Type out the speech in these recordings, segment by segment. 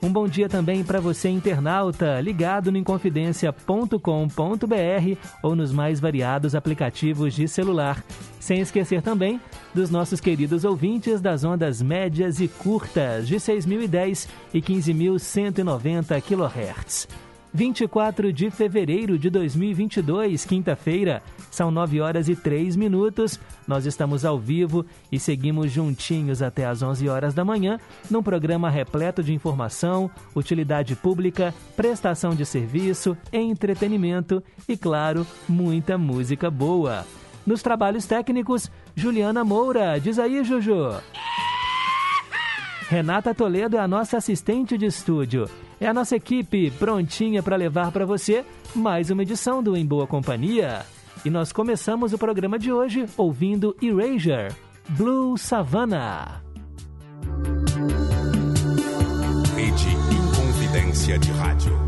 Um bom dia também para você internauta, ligado no inconfidencia.com.br ou nos mais variados aplicativos de celular. Sem esquecer também dos nossos queridos ouvintes das ondas médias e curtas de 6.010 e 15.190 kHz. 24 de fevereiro de 2022, quinta-feira, são 9 horas e 3 minutos. Nós estamos ao vivo e seguimos juntinhos até às 11 horas da manhã, num programa repleto de informação, utilidade pública, prestação de serviço, entretenimento e, claro, muita música boa. Nos trabalhos técnicos, Juliana Moura. Diz aí, Juju. Renata Toledo é a nossa assistente de estúdio. É a nossa equipe prontinha para levar para você mais uma edição do Em Boa Companhia. E nós começamos o programa de hoje ouvindo Erasure, Blue Savannah. Rede Inconfidência de Rádio.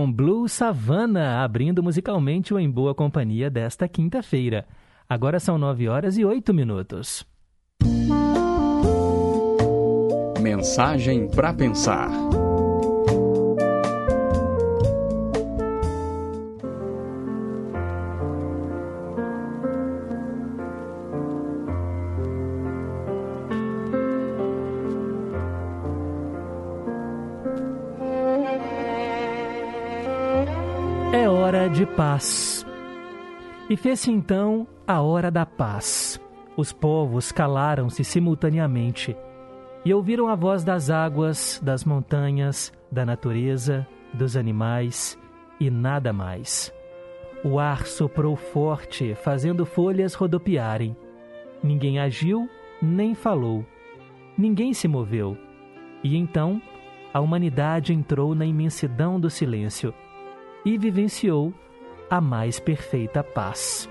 Com Blue Savannah, abrindo musicalmente o Em Boa Companhia desta quinta-feira. Agora são nove horas e oito minutos. Mensagem para pensar. Paz. E fez-se então a hora da paz. Os povos calaram-se simultaneamente e ouviram a voz das águas, das montanhas, da natureza, dos animais e nada mais. O ar soprou forte, fazendo folhas rodopiarem. Ninguém agiu, nem falou. Ninguém se moveu. E então a humanidade entrou na imensidão do silêncio e vivenciou a mais perfeita paz.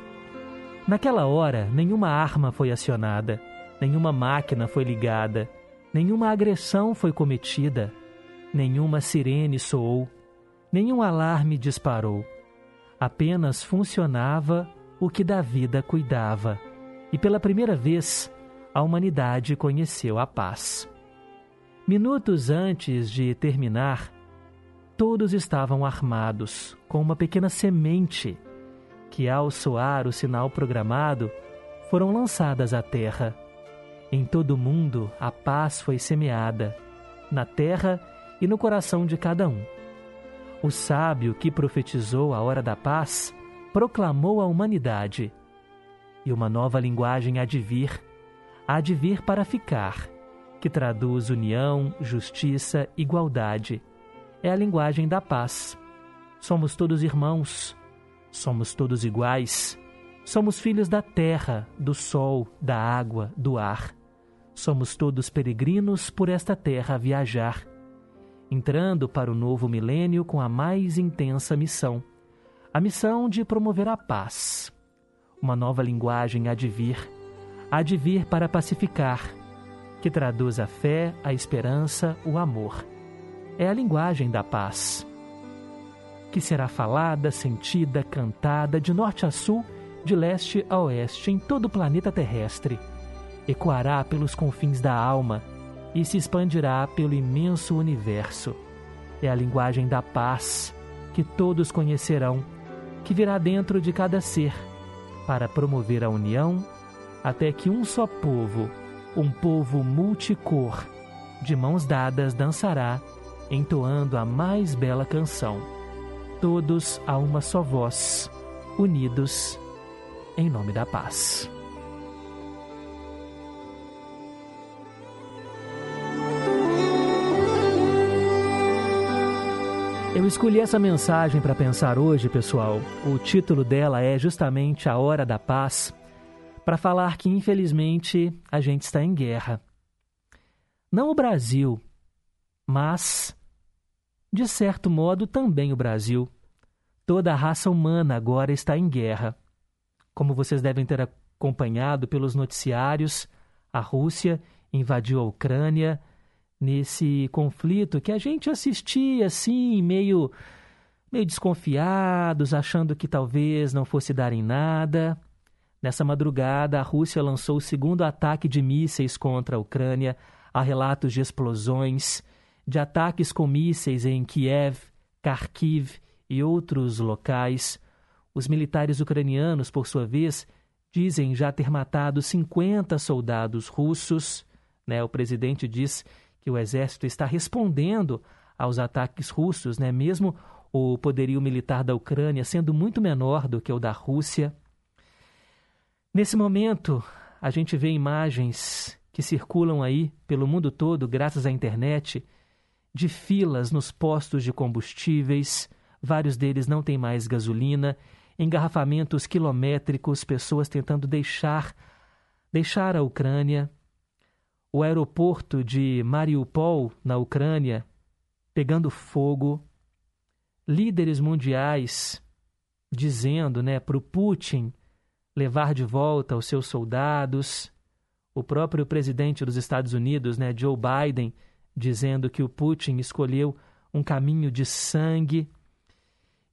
Naquela hora, nenhuma arma foi acionada, nenhuma máquina foi ligada, Nenhuma agressão foi cometida, nenhuma sirene soou, nenhum alarme disparou. Apenas funcionava o que da vida cuidava, e pela primeira vez a humanidade conheceu a paz. Minutos antes de terminar, todos estavam armados com uma pequena semente que, ao soar o sinal programado, foram lançadas à terra em todo o mundo a paz foi semeada, na terra e no coração de cada um. O sábio que profetizou a hora da paz proclamou à humanidade. E uma nova linguagem há de vir, há de vir para ficar, que traduz união, justiça, igualdade. É a linguagem da paz. Somos todos irmãos, somos todos iguais, somos filhos da terra, do sol, da água, do ar. Somos todos peregrinos por esta terra a viajar, entrando para o novo milênio com a mais intensa missão a missão de promover a paz. Uma nova linguagem há de vir, há de vir para pacificar, que traduz a fé, a esperança, o amor. É a linguagem da paz, que será falada, sentida, cantada de norte a sul, de leste a oeste, em todo o planeta terrestre ecoará pelos confins da alma e se expandirá pelo imenso universo. É a linguagem da paz que todos conhecerão, que virá dentro de cada ser, para promover a união, até que um só povo, um povo multicor, de mãos dadas dançará, entoando a mais bela canção. Todos a uma só voz, unidos em nome da paz. Eu escolhi essa mensagem para pensar hoje, pessoal. O título dela é justamente A Hora da Paz, para falar que, infelizmente, a gente está em guerra. Não o Brasil, mas, de certo modo, também o Brasil. Toda a raça humana agora está em guerra. Como vocês devem ter acompanhado pelos noticiários, a Rússia invadiu a Ucrânia nesse conflito que a gente assistia assim, meio, meio desconfiados, achando que talvez não fosse dar em nada. Nessa madrugada, a Rússia lançou o segundo ataque de mísseis contra a Ucrânia. Há relatos de explosões, de ataques com mísseis em Kiev, Kharkiv e outros locais. Os militares ucranianos, por sua vez, dizem já ter matado 50 soldados russos. Né? O presidente diz que o exército está respondendo aos ataques russos, né? mesmo o poderio militar da Ucrânia sendo muito menor do que o da Rússia. Nesse momento, a gente vê imagens que circulam aí pelo mundo todo, graças à internet, de filas nos postos de combustíveis, vários deles não têm mais gasolina, engarrafamentos quilométricos, pessoas tentando deixar deixar a Ucrânia. O aeroporto de Mariupol, na Ucrânia, pegando fogo, líderes mundiais dizendo né, para o Putin levar de volta os seus soldados, o próprio presidente dos Estados Unidos, né, Joe Biden, dizendo que o Putin escolheu um caminho de sangue.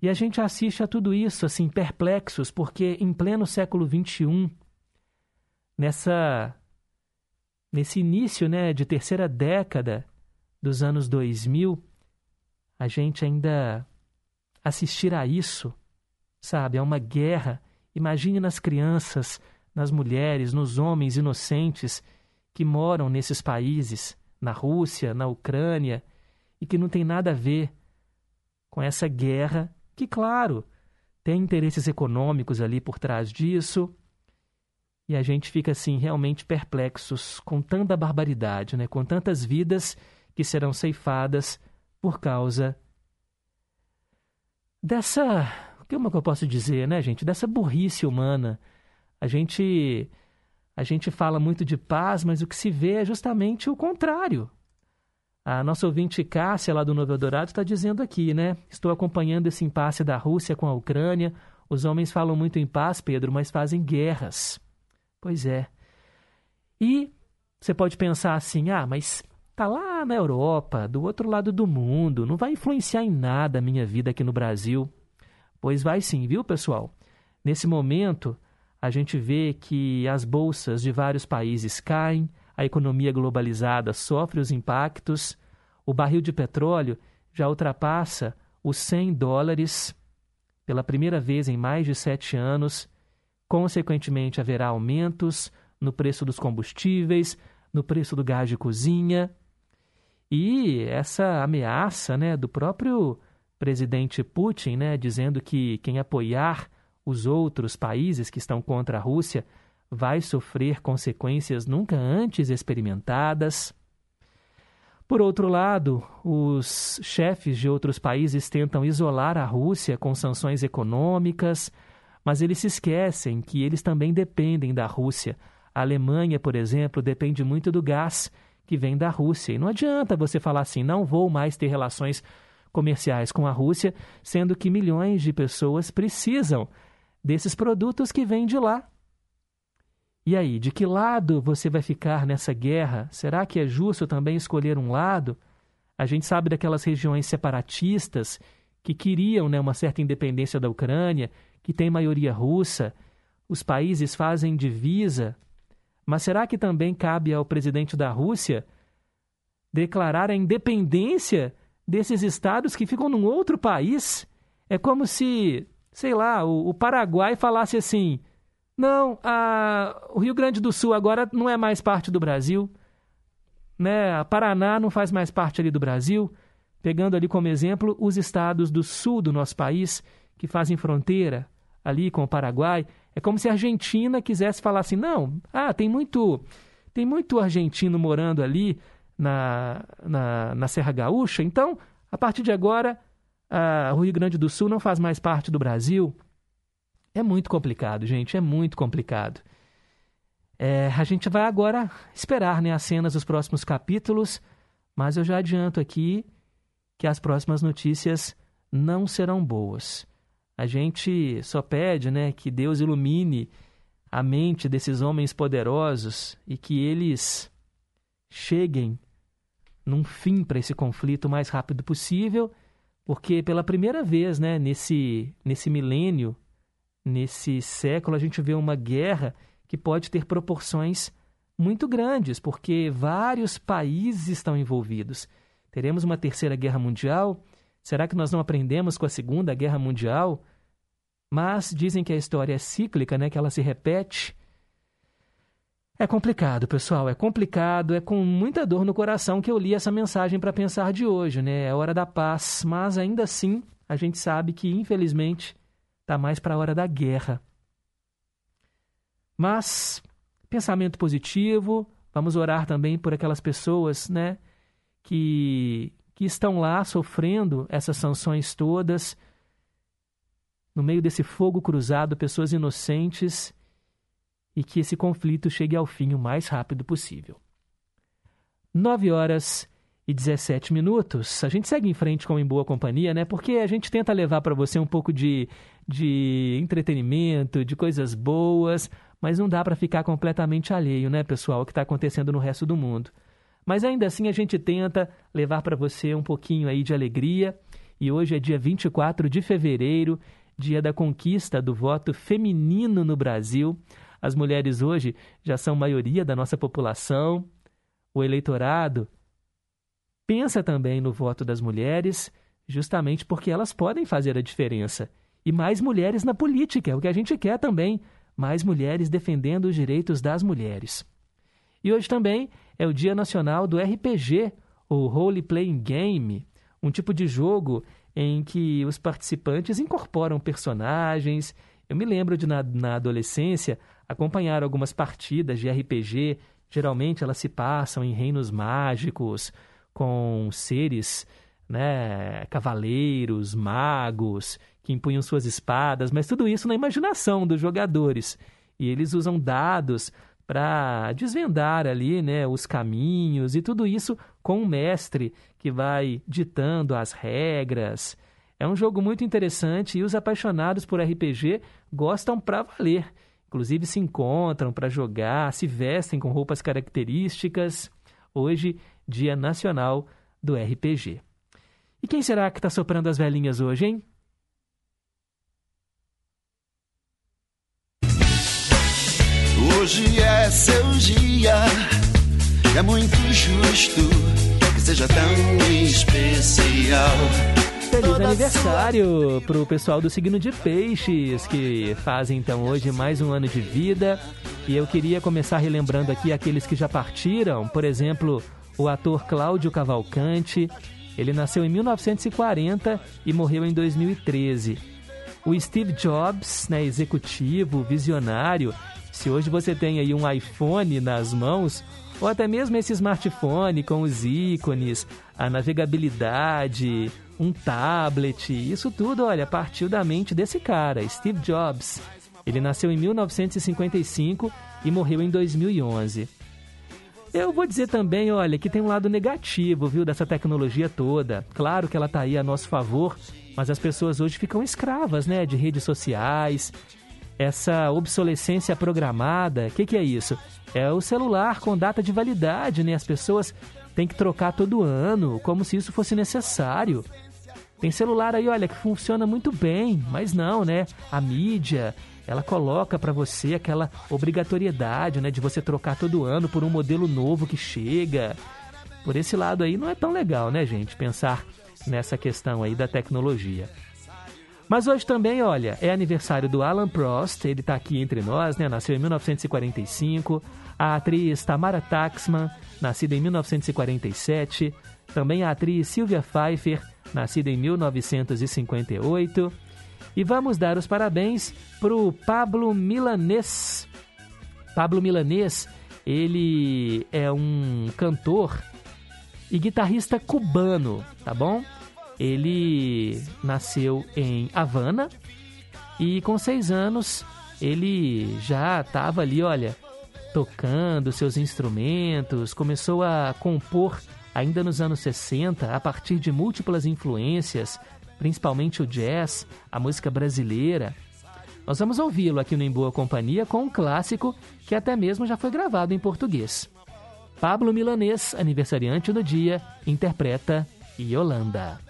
E a gente assiste a tudo isso assim perplexos, porque em pleno século XXI, nessa nesse início, né, de terceira década dos anos 2000, a gente ainda assistir a isso, sabe, a uma guerra. Imagine nas crianças, nas mulheres, nos homens inocentes que moram nesses países, na Rússia, na Ucrânia, e que não tem nada a ver com essa guerra, que, claro, tem interesses econômicos ali por trás disso. E a gente fica assim realmente perplexos com tanta barbaridade, né? com tantas vidas que serão ceifadas por causa dessa. Como é que eu posso dizer, né, gente? Dessa burrice humana. A gente. A gente fala muito de paz, mas o que se vê é justamente o contrário. A nossa ouvinte Cássia, lá do Novo Eldorado, está dizendo aqui, né? Estou acompanhando esse impasse da Rússia com a Ucrânia. Os homens falam muito em paz, Pedro, mas fazem guerras. Pois é. E você pode pensar assim: ah, mas tá lá na Europa, do outro lado do mundo, não vai influenciar em nada a minha vida aqui no Brasil. Pois vai sim, viu, pessoal? Nesse momento, a gente vê que as bolsas de vários países caem, a economia globalizada sofre os impactos, o barril de petróleo já ultrapassa os 100 dólares pela primeira vez em mais de sete anos. Consequentemente, haverá aumentos no preço dos combustíveis, no preço do gás de cozinha. E essa ameaça né, do próprio presidente Putin, né, dizendo que quem apoiar os outros países que estão contra a Rússia vai sofrer consequências nunca antes experimentadas. Por outro lado, os chefes de outros países tentam isolar a Rússia com sanções econômicas, mas eles se esquecem que eles também dependem da Rússia. A Alemanha, por exemplo, depende muito do gás que vem da Rússia. E não adianta você falar assim: não vou mais ter relações comerciais com a Rússia, sendo que milhões de pessoas precisam desses produtos que vêm de lá. E aí, de que lado você vai ficar nessa guerra? Será que é justo também escolher um lado? A gente sabe daquelas regiões separatistas que queriam né, uma certa independência da Ucrânia, que tem maioria russa. Os países fazem divisa. Mas será que também cabe ao presidente da Rússia declarar a independência desses estados que ficam num outro país? É como se, sei lá, o, o Paraguai falasse assim: não, a, o Rio Grande do Sul agora não é mais parte do Brasil. Né? A Paraná não faz mais parte ali do Brasil. Pegando ali como exemplo os estados do sul do nosso país, que fazem fronteira ali com o Paraguai. É como se a Argentina quisesse falar assim: não, ah, tem muito, tem muito argentino morando ali na, na, na Serra Gaúcha, então, a partir de agora, a, o Rio Grande do Sul não faz mais parte do Brasil. É muito complicado, gente, é muito complicado. É, a gente vai agora esperar né, as cenas dos próximos capítulos, mas eu já adianto aqui que as próximas notícias não serão boas. A gente só pede né, que Deus ilumine a mente desses homens poderosos e que eles cheguem num fim para esse conflito o mais rápido possível, porque pela primeira vez né, nesse, nesse milênio nesse século a gente vê uma guerra que pode ter proporções muito grandes, porque vários países estão envolvidos. Teremos uma terceira guerra mundial? Será que nós não aprendemos com a segunda guerra mundial? Mas dizem que a história é cíclica, né, que ela se repete. É complicado, pessoal, é complicado, é com muita dor no coração que eu li essa mensagem para pensar de hoje, né? É hora da paz, mas ainda assim a gente sabe que, infelizmente, Está mais para a hora da guerra. Mas, pensamento positivo, vamos orar também por aquelas pessoas né, que, que estão lá sofrendo essas sanções todas, no meio desse fogo cruzado, pessoas inocentes, e que esse conflito chegue ao fim o mais rápido possível. Nove horas e 17 minutos. A gente segue em frente com Em Boa Companhia, né? Porque a gente tenta levar para você um pouco de, de entretenimento, de coisas boas, mas não dá para ficar completamente alheio, né, pessoal, o que está acontecendo no resto do mundo. Mas ainda assim a gente tenta levar para você um pouquinho aí de alegria. E hoje é dia 24 de fevereiro, dia da conquista do voto feminino no Brasil. As mulheres hoje já são maioria da nossa população. O eleitorado pensa também no voto das mulheres, justamente porque elas podem fazer a diferença. E mais mulheres na política, é o que a gente quer também. Mais mulheres defendendo os direitos das mulheres. E hoje também é o Dia Nacional do RPG, ou Role Playing Game, um tipo de jogo em que os participantes incorporam personagens. Eu me lembro de, na, na adolescência, acompanhar algumas partidas de RPG. Geralmente elas se passam em reinos mágicos, com seres, né, cavaleiros, magos, que empunham suas espadas, mas tudo isso na imaginação dos jogadores. E eles usam dados para desvendar ali, né, os caminhos e tudo isso com um mestre que vai ditando as regras. É um jogo muito interessante e os apaixonados por RPG gostam para valer. Inclusive se encontram para jogar, se vestem com roupas características. Hoje, Dia Nacional do RPG. E quem será que está soprando as velhinhas hoje, hein? Hoje é seu dia, é muito justo que seja tão especial. Feliz aniversário para o pessoal do signo de Peixes, que fazem então hoje mais um ano de vida. E eu queria começar relembrando aqui aqueles que já partiram, por exemplo, o ator Cláudio Cavalcante. Ele nasceu em 1940 e morreu em 2013. O Steve Jobs, né, executivo, visionário, se hoje você tem aí um iPhone nas mãos, ou até mesmo esse smartphone com os ícones, a navegabilidade, um tablet, isso tudo, olha, partiu da mente desse cara, Steve Jobs. Ele nasceu em 1955 e morreu em 2011. Eu vou dizer também, olha, que tem um lado negativo, viu, dessa tecnologia toda. Claro que ela está aí a nosso favor, mas as pessoas hoje ficam escravas, né, de redes sociais, essa obsolescência programada, o que, que é isso? É o celular com data de validade, né? As pessoas têm que trocar todo ano, como se isso fosse necessário. Tem celular aí, olha, que funciona muito bem, mas não, né? A mídia, ela coloca para você aquela obrigatoriedade, né, de você trocar todo ano por um modelo novo que chega. Por esse lado aí não é tão legal, né, gente, pensar nessa questão aí da tecnologia. Mas hoje também, olha, é aniversário do Alan Prost, ele está aqui entre nós, né? Nasceu em 1945. A atriz Tamara Taxman, nascida em 1947. Também a atriz Sylvia Pfeiffer, nascida em 1958. E vamos dar os parabéns para o Pablo Milanês. Pablo Milanês, ele é um cantor e guitarrista cubano, tá bom? Ele nasceu em Havana e com seis anos ele já estava ali, olha, tocando seus instrumentos, começou a compor ainda nos anos 60 a partir de múltiplas influências, principalmente o jazz, a música brasileira. Nós vamos ouvi-lo aqui no Em Boa Companhia com um clássico que até mesmo já foi gravado em português. Pablo Milanês, aniversariante do dia, interpreta Yolanda.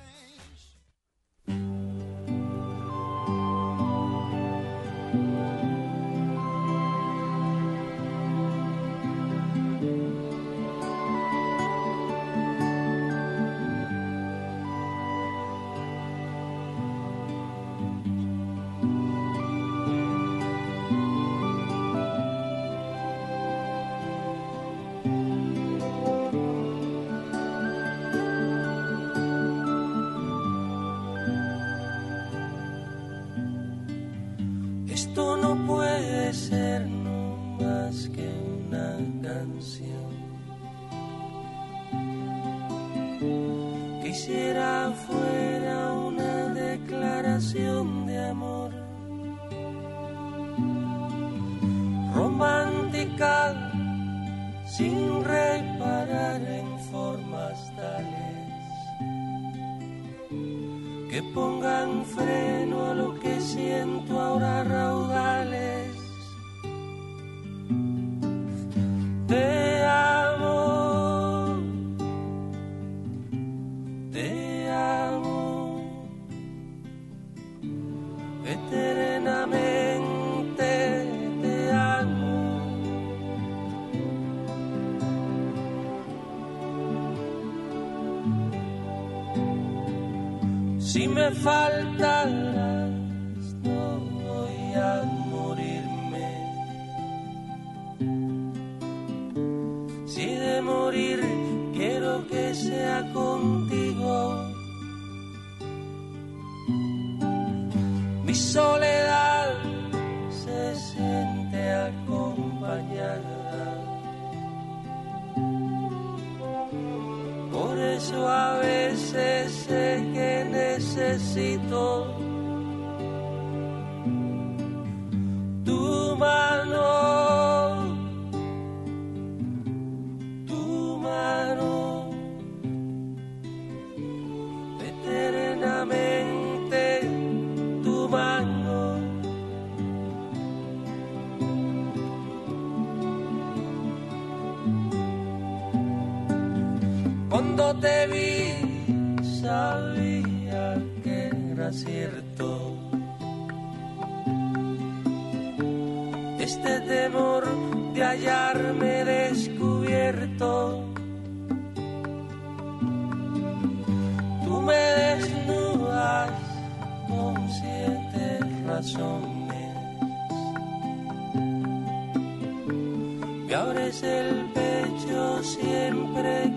Contigo. Mi soledad se siente acompañada. Por eso a veces sé que necesito hallarme descubierto. Tú me desnudas con siete razones. Me abres el pecho siempre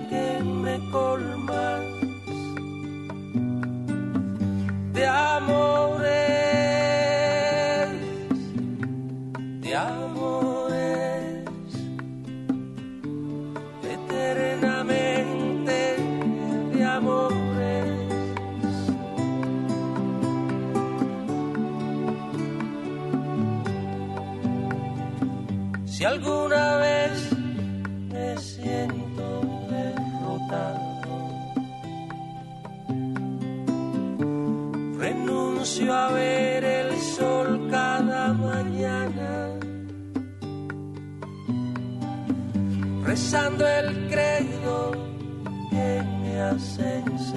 me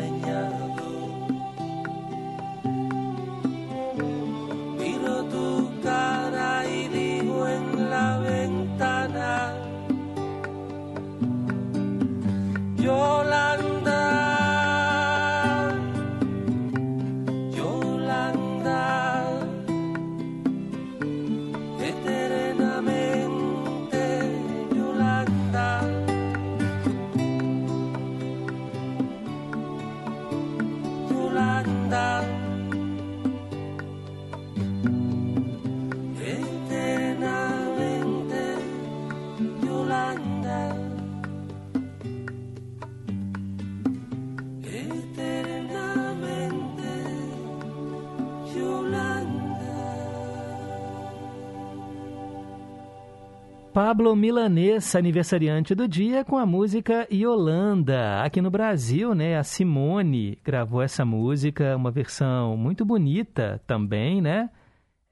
Pablo Milanês, aniversariante do dia, com a música Yolanda. Aqui no Brasil, né, a Simone gravou essa música, uma versão muito bonita também, né?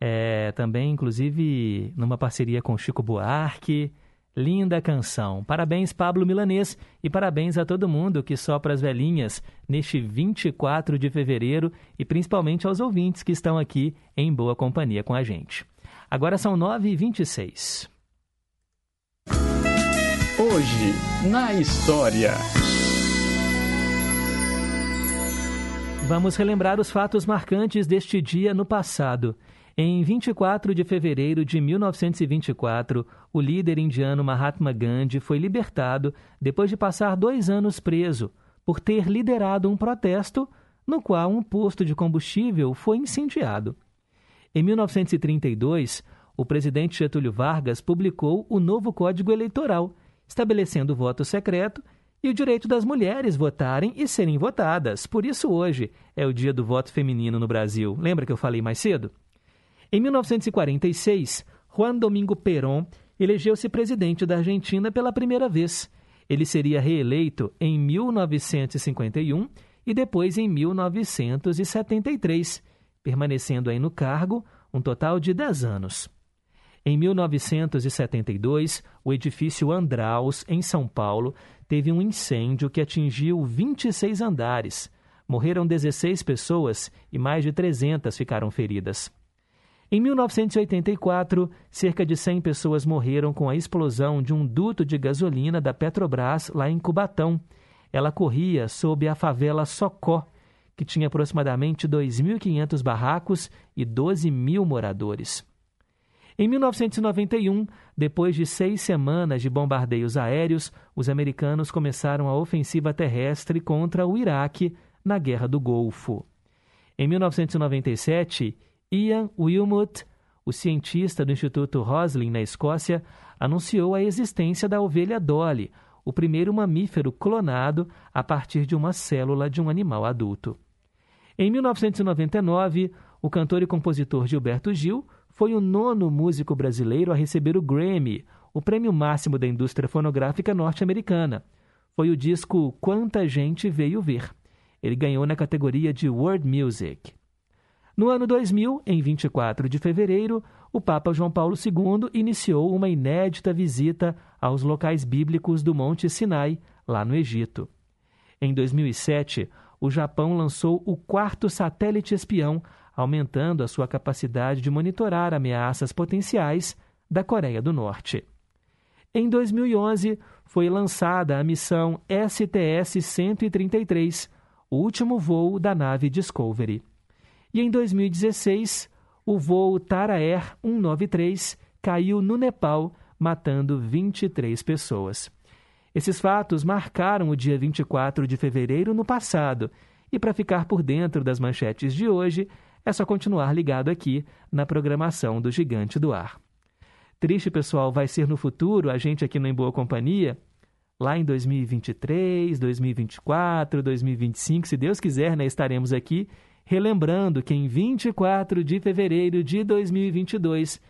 É, também, inclusive, numa parceria com Chico Buarque. Linda canção. Parabéns, Pablo Milanês, e parabéns a todo mundo que sopra as velhinhas neste 24 de fevereiro e principalmente aos ouvintes que estão aqui em boa companhia com a gente. Agora são 9h26. Hoje, na história. Vamos relembrar os fatos marcantes deste dia no passado. Em 24 de fevereiro de 1924, o líder indiano Mahatma Gandhi foi libertado depois de passar dois anos preso por ter liderado um protesto no qual um posto de combustível foi incendiado. Em 1932, o presidente Getúlio Vargas publicou o novo Código Eleitoral, estabelecendo o voto secreto e o direito das mulheres votarem e serem votadas. Por isso, hoje é o dia do voto feminino no Brasil. Lembra que eu falei mais cedo? Em 1946, Juan Domingo Perón elegeu-se presidente da Argentina pela primeira vez. Ele seria reeleito em 1951 e depois em 1973, permanecendo aí no cargo um total de 10 anos. Em 1972, o edifício Andraus, em São Paulo, teve um incêndio que atingiu 26 andares. Morreram 16 pessoas e mais de 300 ficaram feridas. Em 1984, cerca de 100 pessoas morreram com a explosão de um duto de gasolina da Petrobras lá em Cubatão. Ela corria sob a favela Socó, que tinha aproximadamente 2.500 barracos e 12 mil moradores. Em 1991, depois de seis semanas de bombardeios aéreos, os americanos começaram a ofensiva terrestre contra o Iraque na Guerra do Golfo. Em 1997, Ian Wilmot, o cientista do Instituto Roslin, na Escócia, anunciou a existência da ovelha Dolly, o primeiro mamífero clonado a partir de uma célula de um animal adulto. Em 1999, o cantor e compositor Gilberto Gil foi o nono músico brasileiro a receber o Grammy, o prêmio máximo da indústria fonográfica norte-americana. Foi o disco Quanta Gente Veio Ver. Ele ganhou na categoria de World Music. No ano 2000, em 24 de fevereiro, o Papa João Paulo II iniciou uma inédita visita aos locais bíblicos do Monte Sinai, lá no Egito. Em 2007, o Japão lançou o quarto satélite espião aumentando a sua capacidade de monitorar ameaças potenciais da Coreia do Norte. Em 2011, foi lançada a missão STS-133, o último voo da nave Discovery. E em 2016, o voo Tara Air 193 caiu no Nepal, matando 23 pessoas. Esses fatos marcaram o dia 24 de fevereiro no passado, e para ficar por dentro das manchetes de hoje, é só continuar ligado aqui na programação do Gigante do Ar. Triste, pessoal, vai ser no futuro, a gente aqui no Em Boa Companhia, lá em 2023, 2024, 2025, se Deus quiser, né, estaremos aqui relembrando que em 24 de fevereiro de 2022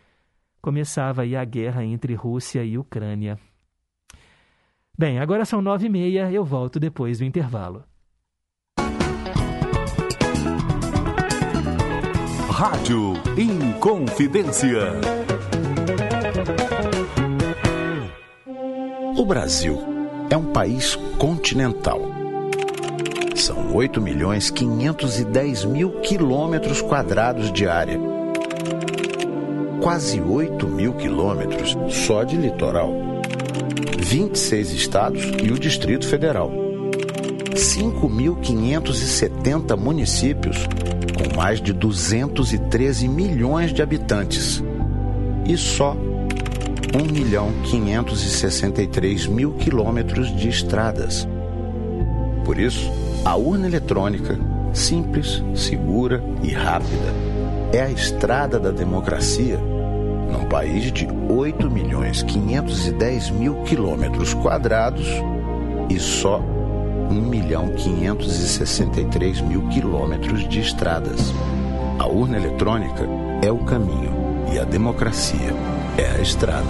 começava aí a guerra entre Rússia e Ucrânia. Bem, agora são nove e meia, eu volto depois do intervalo. Rádio Inconfidência. O Brasil é um país continental. São 8 milhões 510 mil quilômetros quadrados de área. Quase 8 mil quilômetros só de litoral. 26 estados e o Distrito Federal. 5.570 municípios com mais de 213 milhões de habitantes e só 1 milhão 563 mil quilômetros de estradas. Por isso, a urna eletrônica, simples, segura e rápida, é a estrada da democracia num país de 8 milhões 510 mil quilômetros quadrados e só 1 milhão 563 mil quilômetros de estradas. A urna eletrônica é o caminho e a democracia é a estrada.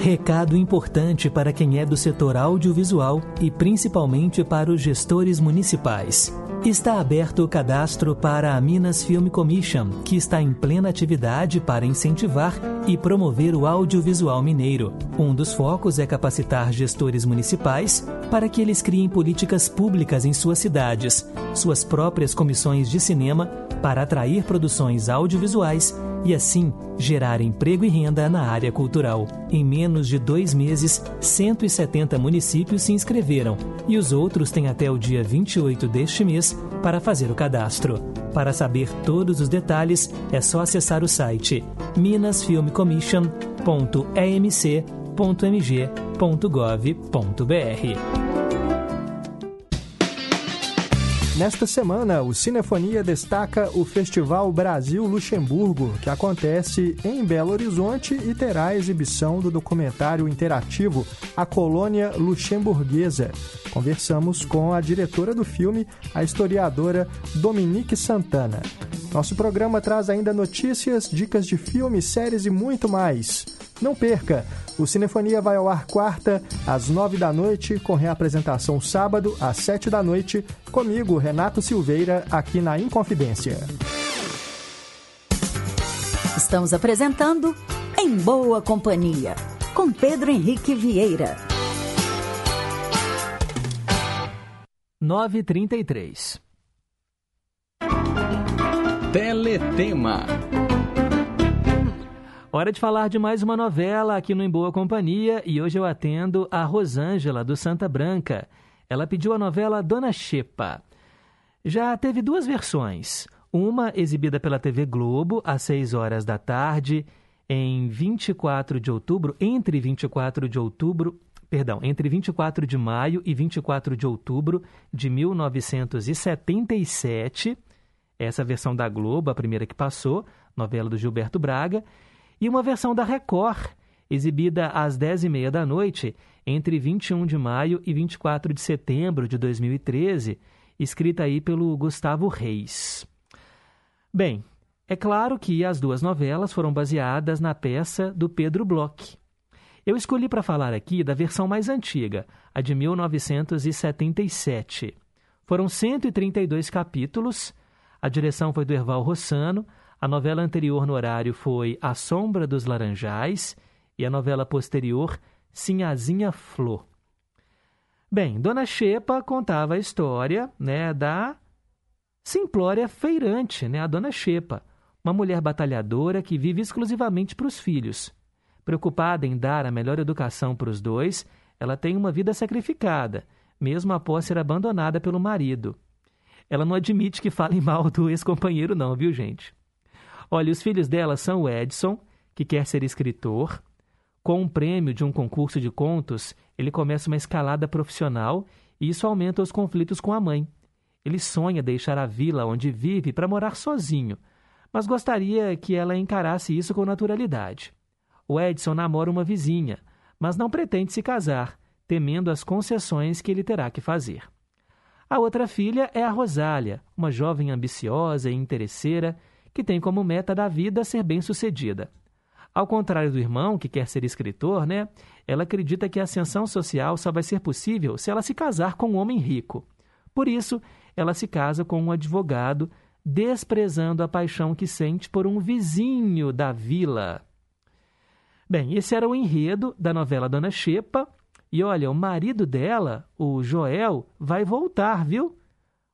Recado importante para quem é do setor audiovisual e principalmente para os gestores municipais. Está aberto o cadastro para a Minas Film Commission, que está em plena atividade para incentivar e promover o audiovisual mineiro. Um dos focos é capacitar gestores municipais para que eles criem políticas públicas em suas cidades, suas próprias comissões de cinema, para atrair produções audiovisuais e assim gerar emprego e renda na área cultural. Em menos de dois meses, 170 municípios se inscreveram e os outros têm até o dia 28 deste mês para fazer o cadastro. Para saber todos os detalhes, é só acessar o site minasfilmcommission.emc.mg.gov.br. Nesta semana, o Cinefonia destaca o Festival Brasil Luxemburgo, que acontece em Belo Horizonte e terá a exibição do documentário interativo A Colônia Luxemburguesa. Conversamos com a diretora do filme, a historiadora Dominique Santana. Nosso programa traz ainda notícias, dicas de filmes, séries e muito mais. Não perca! O Cinefonia vai ao ar quarta, às nove da noite, com reapresentação sábado, às sete da noite, comigo, Renato Silveira, aqui na Inconfidência. Estamos apresentando Em Boa Companhia, com Pedro Henrique Vieira. 9h33 Teletema. Hora de falar de mais uma novela aqui no Em Boa Companhia e hoje eu atendo a Rosângela do Santa Branca. Ela pediu a novela Dona Xepa. Já teve duas versões. Uma exibida pela TV Globo às 6 horas da tarde, em 24 de outubro, entre 24 de outubro, perdão, entre 24 de maio e 24 de outubro de 1977. Essa versão da Globo, a primeira que passou, novela do Gilberto Braga, e uma versão da Record, exibida às 10h30 da noite, entre 21 de maio e 24 de setembro de 2013, escrita aí pelo Gustavo Reis. Bem, é claro que as duas novelas foram baseadas na peça do Pedro Bloch. Eu escolhi para falar aqui da versão mais antiga, a de 1977. Foram 132 capítulos, a direção foi do Erval Rossano, a novela anterior no horário foi A Sombra dos Laranjais e a novela posterior Sinhazinha Flor. Bem, Dona Xepa contava a história né, da simplória feirante, né, a Dona Xepa, uma mulher batalhadora que vive exclusivamente para os filhos. Preocupada em dar a melhor educação para os dois, ela tem uma vida sacrificada, mesmo após ser abandonada pelo marido. Ela não admite que falem mal do ex-companheiro, não, viu, gente? Olha, os filhos dela são o Edson, que quer ser escritor, com um prêmio de um concurso de contos, ele começa uma escalada profissional e isso aumenta os conflitos com a mãe. Ele sonha deixar a vila onde vive para morar sozinho, mas gostaria que ela encarasse isso com naturalidade. O Edson namora uma vizinha, mas não pretende se casar, temendo as concessões que ele terá que fazer. A outra filha é a Rosália, uma jovem ambiciosa e interesseira que tem como meta da vida ser bem-sucedida. Ao contrário do irmão, que quer ser escritor, né? Ela acredita que a ascensão social só vai ser possível se ela se casar com um homem rico. Por isso, ela se casa com um advogado, desprezando a paixão que sente por um vizinho da vila. Bem, esse era o enredo da novela Dona Xepa. E olha, o marido dela, o Joel, vai voltar, viu?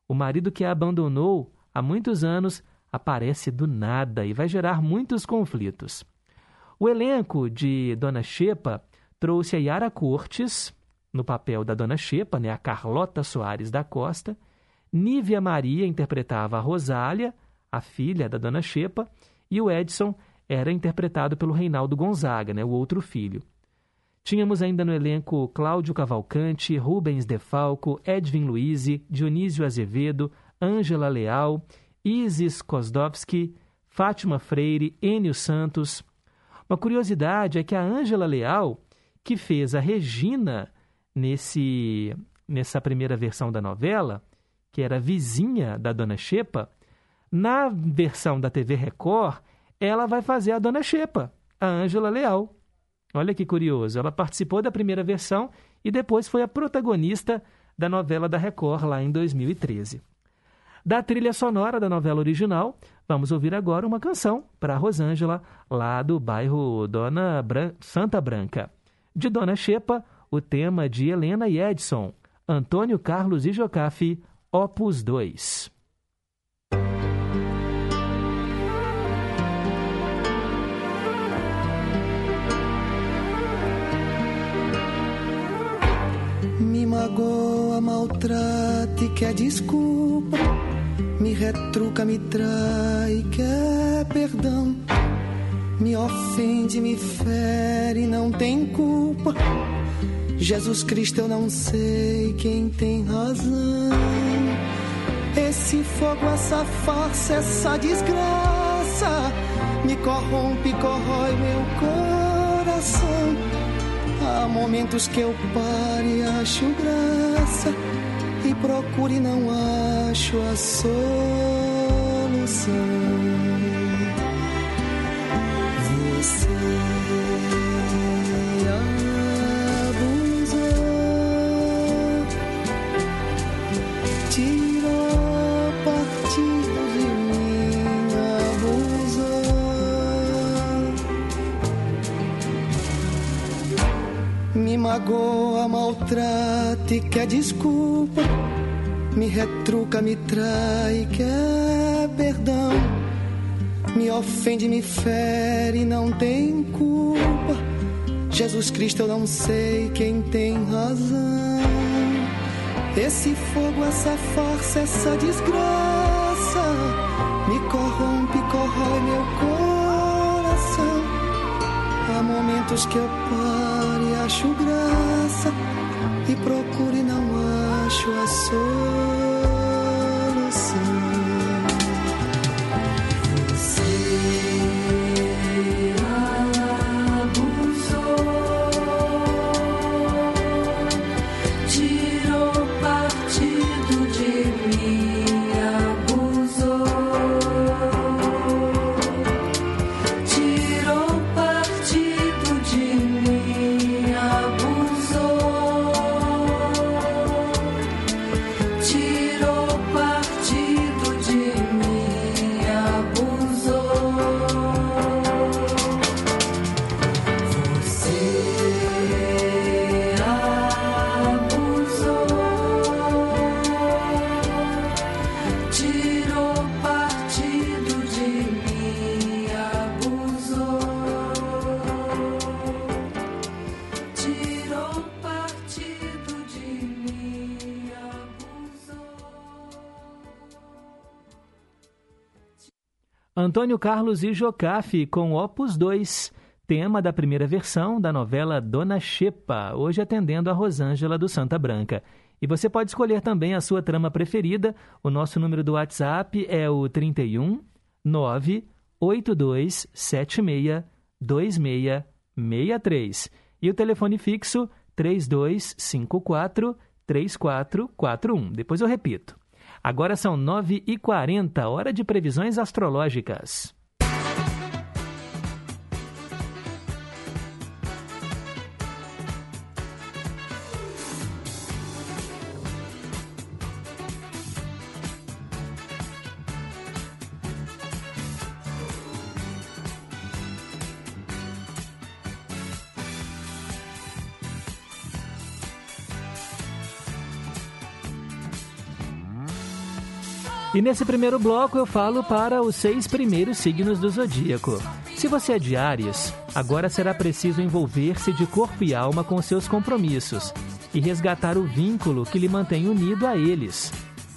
O marido que a abandonou há muitos anos aparece do nada e vai gerar muitos conflitos. O elenco de Dona Xepa trouxe a Yara Cortes, no papel da Dona Xepa, né, a Carlota Soares da Costa. Nívia Maria interpretava a Rosália, a filha da Dona Xepa, e o Edson era interpretado pelo Reinaldo Gonzaga, né, o outro filho. Tínhamos ainda no elenco Cláudio Cavalcante, Rubens Defalco, Edwin Luiz, Dionísio Azevedo, Ângela Leal, Isis Kozdowski, Fátima Freire, Enio Santos, uma curiosidade é que a Ângela Leal, que fez a Regina nesse, nessa primeira versão da novela, que era vizinha da Dona Xepa, na versão da TV Record, ela vai fazer a Dona Xepa, a Ângela Leal. Olha que curioso, ela participou da primeira versão e depois foi a protagonista da novela da Record lá em 2013. Da trilha sonora da novela original, vamos ouvir agora uma canção para Rosângela, lá do bairro Dona Bran Santa Branca. De Dona Xepa, o tema de Helena e Edson, Antônio Carlos e Jocafe, Opus 2. Me magoa, maltrate, quer desculpa me retruca, me trai, quer perdão. Me ofende, me fere, não tem culpa. Jesus Cristo, eu não sei quem tem razão. Esse fogo, essa farsa, essa desgraça me corrompe, corrói meu coração. Há momentos que eu paro e acho graça e procure não acho a solução. Você abusou, tirou magoa, maltrate, quer desculpa me retruca, me trai, quer perdão. me ofende, me fere, não tem culpa. Jesus Cristo, eu não sei quem tem razão. Esse fogo, essa força, essa desgraça me corrompe, corrói meu coração. Há momentos que eu paro e acho graça e procuro e não acho a solução. Antônio Carlos e Jocafe com Opus 2, tema da primeira versão da novela Dona Xepa, hoje atendendo a Rosângela do Santa Branca. E você pode escolher também a sua trama preferida. O nosso número do WhatsApp é o 31 98276 2663. E o telefone fixo 3254 3441. Depois eu repito. Agora são 9h40, hora de previsões astrológicas. E nesse primeiro bloco eu falo para os seis primeiros signos do zodíaco. Se você é de Áries, agora será preciso envolver-se de corpo e alma com seus compromissos e resgatar o vínculo que lhe mantém unido a eles.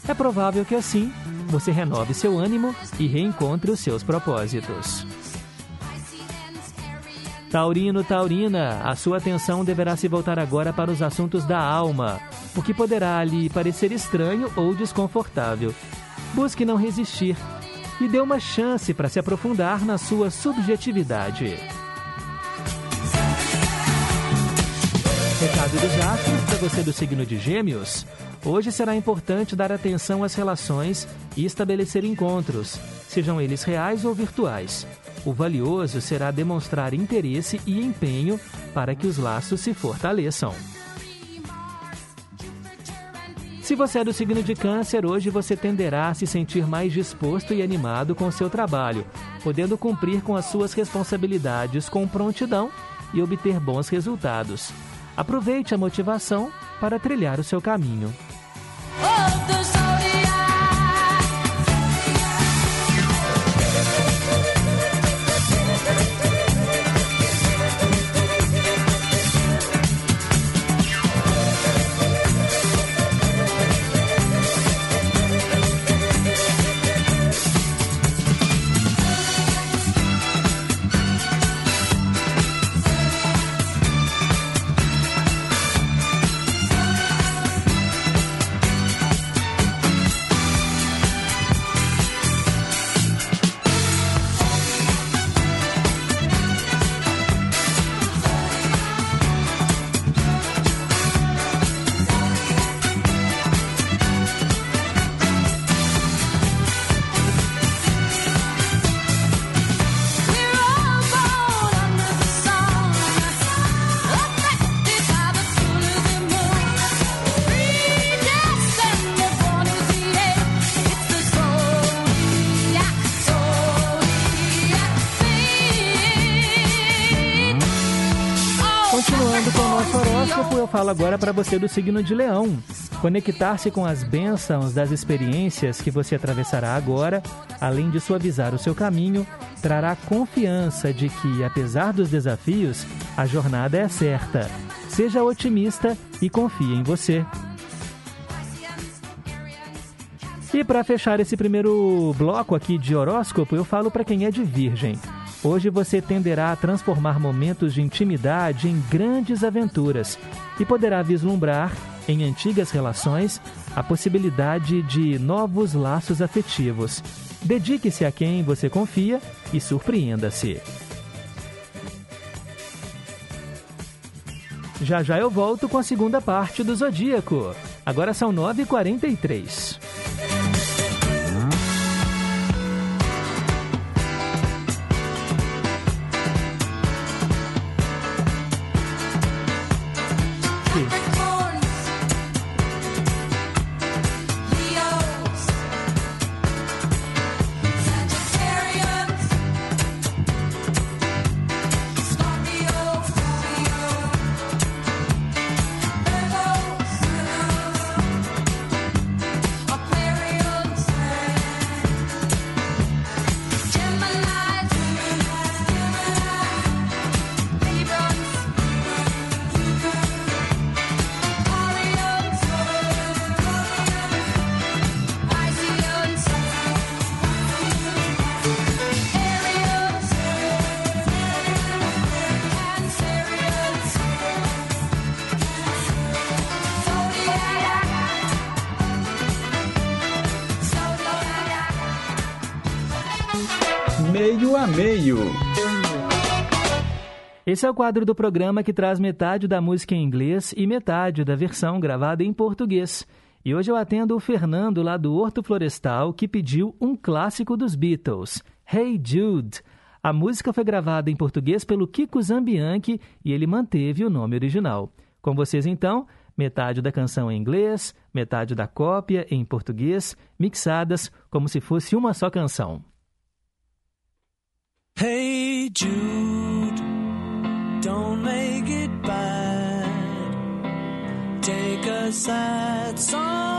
É provável que assim você renove seu ânimo e reencontre os seus propósitos. Taurino, Taurina, a sua atenção deverá se voltar agora para os assuntos da alma, o que poderá lhe parecer estranho ou desconfortável. Busque não resistir e dê uma chance para se aprofundar na sua subjetividade. Recado dos astros para você do signo de Gêmeos. Hoje será importante dar atenção às relações e estabelecer encontros, sejam eles reais ou virtuais. O valioso será demonstrar interesse e empenho para que os laços se fortaleçam. Se você é do signo de Câncer, hoje você tenderá a se sentir mais disposto e animado com o seu trabalho, podendo cumprir com as suas responsabilidades com prontidão e obter bons resultados. Aproveite a motivação para trilhar o seu caminho. Agora para você do signo de Leão. Conectar-se com as bênçãos das experiências que você atravessará agora, além de suavizar o seu caminho, trará confiança de que, apesar dos desafios, a jornada é certa. Seja otimista e confie em você. E para fechar esse primeiro bloco aqui de horóscopo, eu falo para quem é de Virgem. Hoje você tenderá a transformar momentos de intimidade em grandes aventuras e poderá vislumbrar em antigas relações a possibilidade de novos laços afetivos. Dedique-se a quem você confia e surpreenda-se. Já já eu volto com a segunda parte do Zodíaco. Agora são 9h43. Esse é o quadro do programa que traz metade da música em inglês e metade da versão gravada em português. E hoje eu atendo o Fernando lá do Horto Florestal que pediu um clássico dos Beatles, Hey Jude. A música foi gravada em português pelo Kiko Zambianchi e ele manteve o nome original. Com vocês então, metade da canção em inglês, metade da cópia em português, mixadas como se fosse uma só canção. Hey Jude, a sad song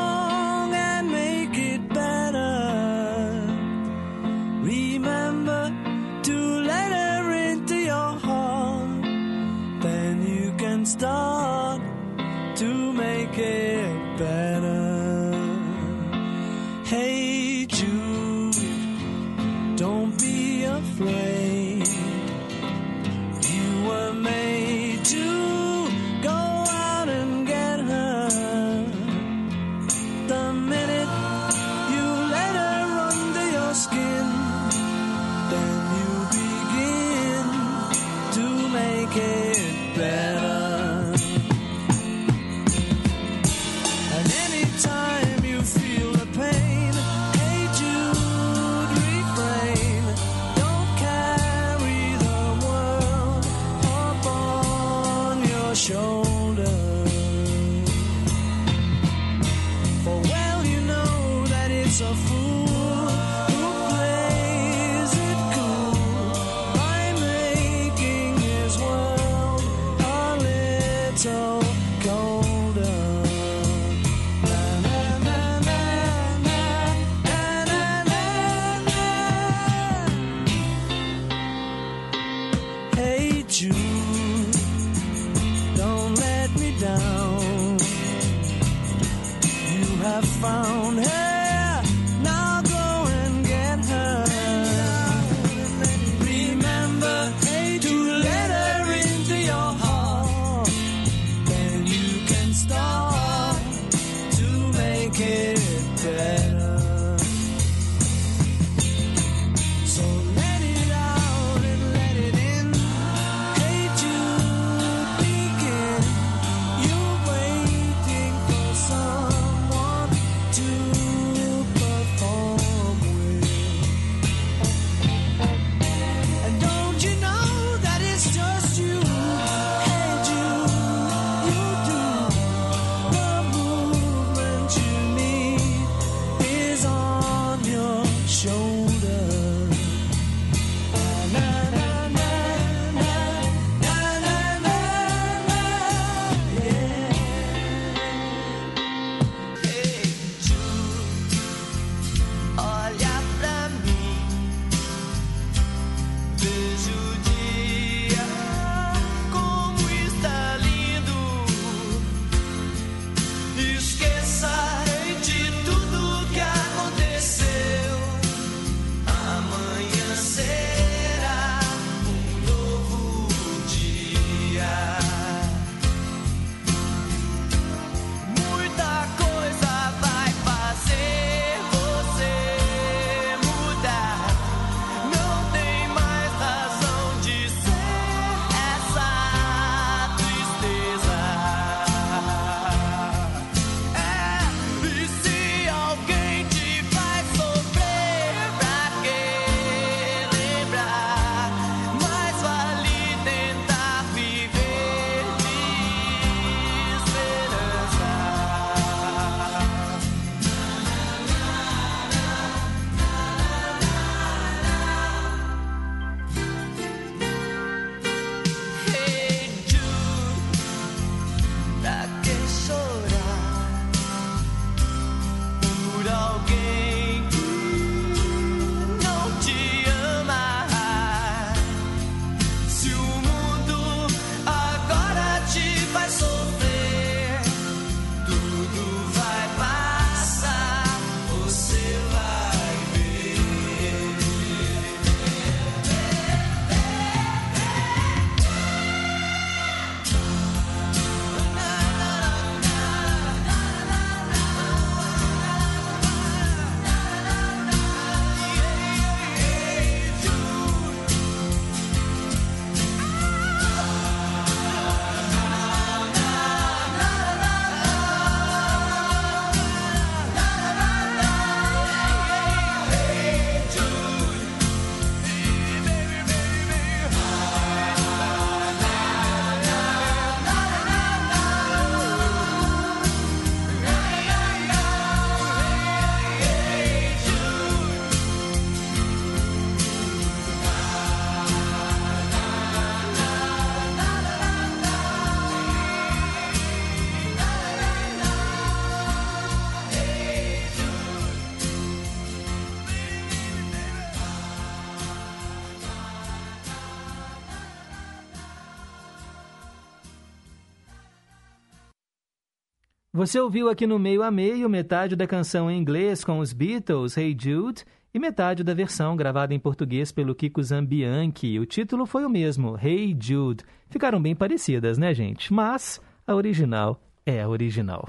Você ouviu aqui no meio a meio metade da canção em inglês com os Beatles, Hey Jude, e metade da versão gravada em português pelo Kiko Zambianchi. O título foi o mesmo, Hey Jude. Ficaram bem parecidas, né, gente? Mas a original é a original.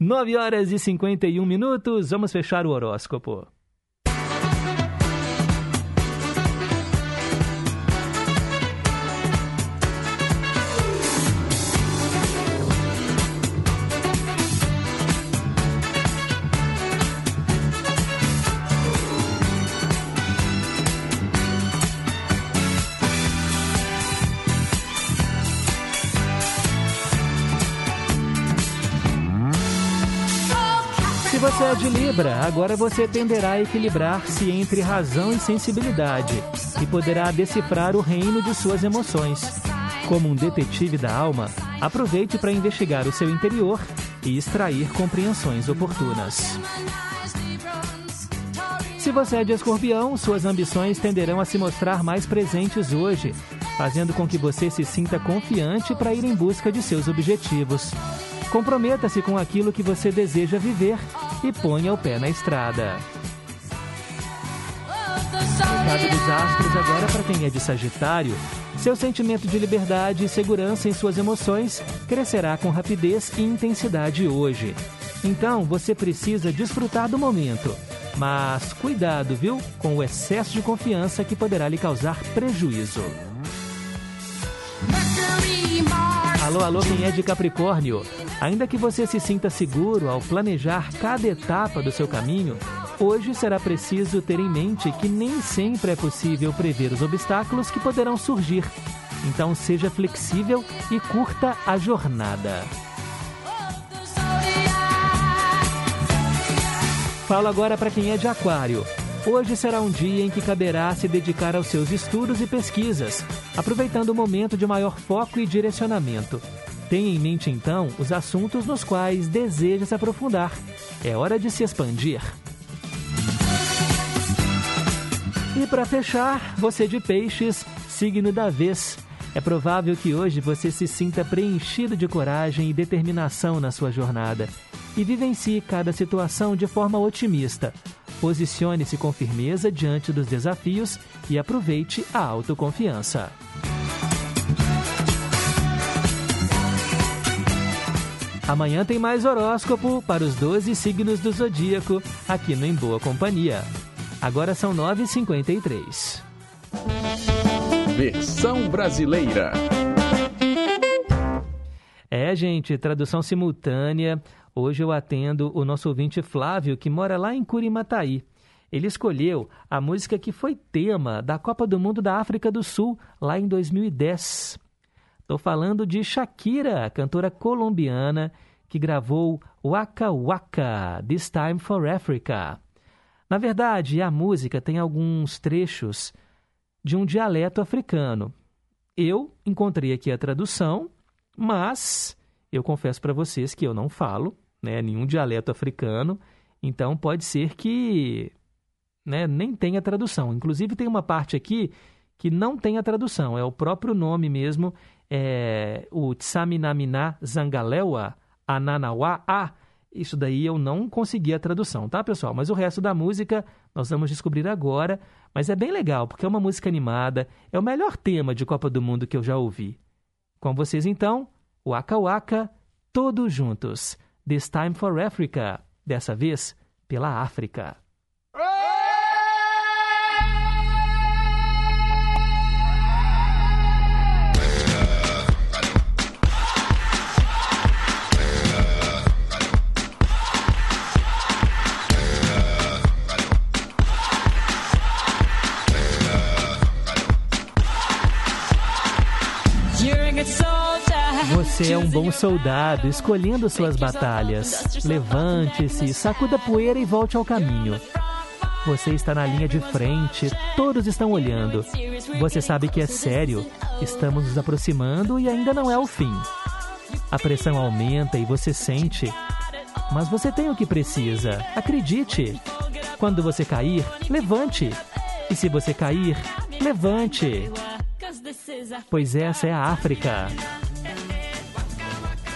9 horas e 51 minutos, vamos fechar o horóscopo. É de Libra, agora você tenderá a equilibrar-se entre razão e sensibilidade e poderá decifrar o reino de suas emoções. Como um detetive da alma, aproveite para investigar o seu interior e extrair compreensões oportunas. Se você é de escorpião, suas ambições tenderão a se mostrar mais presentes hoje, fazendo com que você se sinta confiante para ir em busca de seus objetivos. Comprometa-se com aquilo que você deseja viver e ponha o pé na estrada. Recado dos astros agora para quem é de Sagitário. Seu sentimento de liberdade e segurança em suas emoções crescerá com rapidez e intensidade hoje. Então você precisa desfrutar do momento. Mas cuidado, viu? Com o excesso de confiança que poderá lhe causar prejuízo. Alô, alô, quem é de Capricórnio? Ainda que você se sinta seguro ao planejar cada etapa do seu caminho, hoje será preciso ter em mente que nem sempre é possível prever os obstáculos que poderão surgir. Então seja flexível e curta a jornada. Falo agora para quem é de Aquário. Hoje será um dia em que caberá se dedicar aos seus estudos e pesquisas, aproveitando o momento de maior foco e direcionamento. Tenha em mente então os assuntos nos quais deseja se aprofundar. É hora de se expandir. E para fechar, você de peixes, signo da vez. É provável que hoje você se sinta preenchido de coragem e determinação na sua jornada e vivencie cada situação de forma otimista. Posicione-se com firmeza diante dos desafios e aproveite a autoconfiança. Amanhã tem mais horóscopo para os 12 signos do zodíaco aqui no Em Boa Companhia. Agora são 9h53. Versão brasileira. É, gente, tradução simultânea. Hoje eu atendo o nosso ouvinte Flávio, que mora lá em Curimataí. Ele escolheu a música que foi tema da Copa do Mundo da África do Sul, lá em 2010. Estou falando de Shakira, cantora colombiana que gravou Waka Waka, This Time for Africa. Na verdade, a música tem alguns trechos de um dialeto africano. Eu encontrei aqui a tradução, mas eu confesso para vocês que eu não falo né, nenhum dialeto africano, então pode ser que né, nem tenha tradução. Inclusive, tem uma parte aqui que não tem a tradução, é o próprio nome mesmo, é, o Tsaminamina Zangalewa Ananawa A. Isso daí eu não consegui a tradução, tá, pessoal? Mas o resto da música nós vamos descobrir agora. Mas é bem legal, porque é uma música animada, é o melhor tema de Copa do Mundo que eu já ouvi. Com vocês, então, Waka Waka, todos juntos. This Time for Africa, dessa vez pela África. Você é um bom soldado, escolhendo suas batalhas. Levante-se, sacuda a poeira e volte ao caminho. Você está na linha de frente, todos estão olhando. Você sabe que é sério, estamos nos aproximando e ainda não é o fim. A pressão aumenta e você sente, mas você tem o que precisa. Acredite. Quando você cair, levante. E se você cair, levante. Pois essa é a África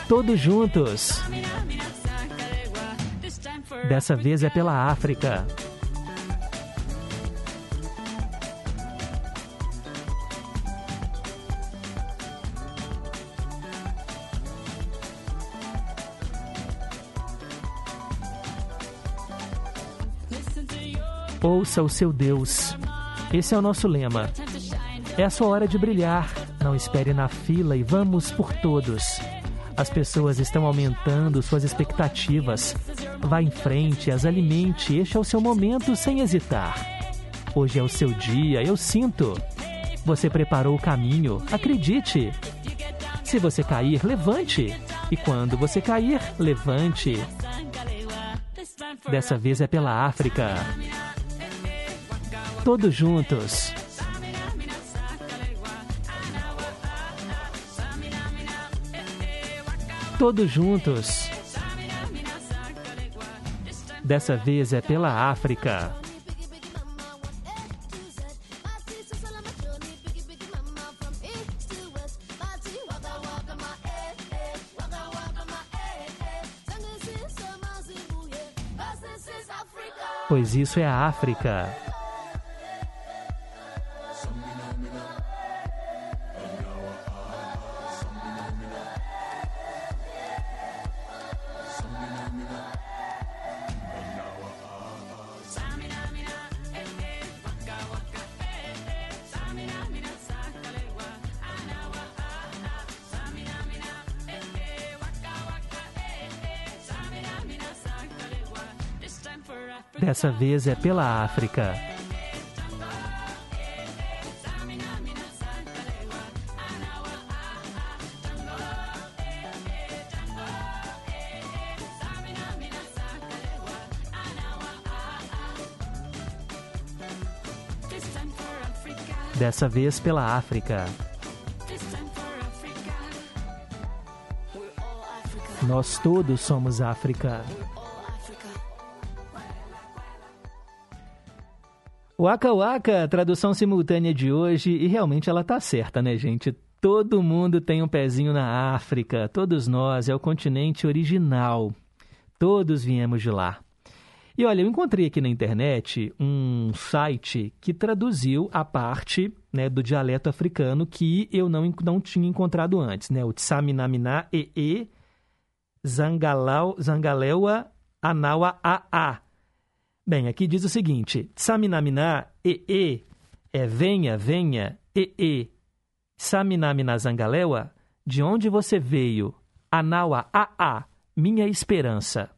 todos juntos. Dessa vez é pela África. Ouça o seu Deus. Esse é o nosso lema. É a sua hora de brilhar. Não espere na fila e vamos por todos. As pessoas estão aumentando suas expectativas. Vá em frente, as alimente. Este é o seu momento sem hesitar. Hoje é o seu dia, eu sinto. Você preparou o caminho, acredite. Se você cair, levante. E quando você cair, levante. Dessa vez é pela África. Todos juntos. Todos juntos. Dessa vez é pela África. Pois isso é a África. Dessa vez é pela África. Dessa vez pela África. Nós todos somos África. Waka Waka, tradução simultânea de hoje, e realmente ela tá certa, né, gente? Todo mundo tem um pezinho na África, todos nós, é o continente original. Todos viemos de lá. E olha, eu encontrei aqui na internet um site que traduziu a parte né, do dialeto africano que eu não, não tinha encontrado antes, né? O Tsaminamina e Zangalau, Zangalewa Anawa AA. Bem, aqui diz o seguinte: Tsaminamina e e é venha, venha, e e. Tsaminamina Zangalewa, de onde você veio? Anawa a a, minha esperança.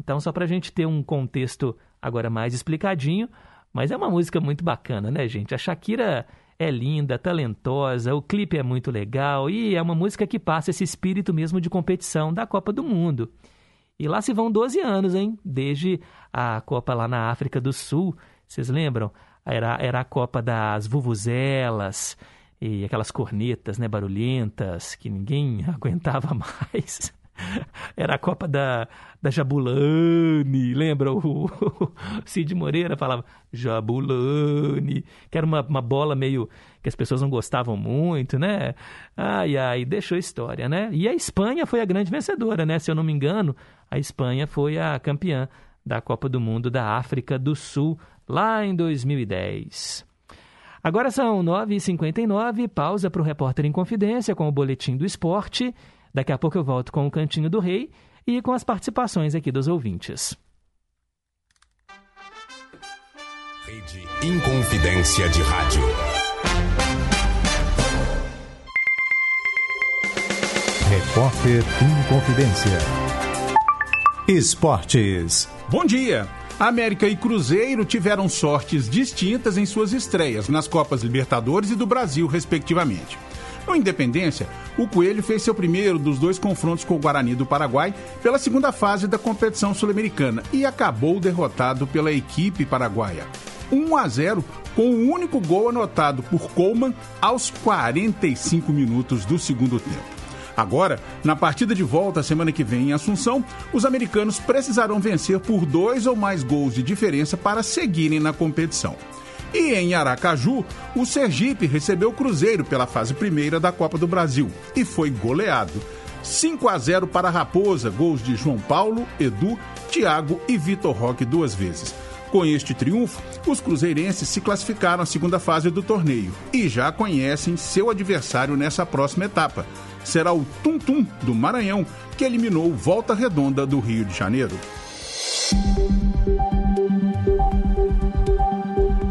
Então, só para a gente ter um contexto agora mais explicadinho, mas é uma música muito bacana, né, gente? A Shakira é linda, talentosa, o clipe é muito legal e é uma música que passa esse espírito mesmo de competição da Copa do Mundo. E lá se vão 12 anos, hein? Desde a Copa lá na África do Sul. Vocês lembram? Era, era a Copa das vuvuzelas e aquelas cornetas, né, barulhentas, que ninguém aguentava mais. Era a Copa da, da Jabulani, lembra? O, o Cid Moreira falava Jabulani, que era uma, uma bola meio que as pessoas não gostavam muito, né? Ai, ai, deixou história, né? E a Espanha foi a grande vencedora, né? Se eu não me engano, a Espanha foi a campeã da Copa do Mundo da África do Sul, lá em 2010. Agora são 9h59, pausa para o Repórter em Confidência com o Boletim do Esporte. Daqui a pouco eu volto com o Cantinho do Rei e com as participações aqui dos ouvintes. Rede Inconfidência de Rádio. Repórter Inconfidência. Esportes. Bom dia. América e Cruzeiro tiveram sortes distintas em suas estreias nas Copas Libertadores e do Brasil, respectivamente. No Independência, o Coelho fez seu primeiro dos dois confrontos com o Guarani do Paraguai pela segunda fase da competição sul-americana e acabou derrotado pela equipe paraguaia. 1 a 0 com o um único gol anotado por Coleman aos 45 minutos do segundo tempo. Agora, na partida de volta semana que vem em Assunção, os americanos precisarão vencer por dois ou mais gols de diferença para seguirem na competição. E em Aracaju, o Sergipe recebeu o Cruzeiro pela fase primeira da Copa do Brasil e foi goleado. 5 a 0 para a Raposa, gols de João Paulo, Edu, Thiago e Vitor Roque duas vezes. Com este triunfo, os cruzeirenses se classificaram à segunda fase do torneio e já conhecem seu adversário nessa próxima etapa. Será o Tum Tum do Maranhão, que eliminou Volta Redonda do Rio de Janeiro.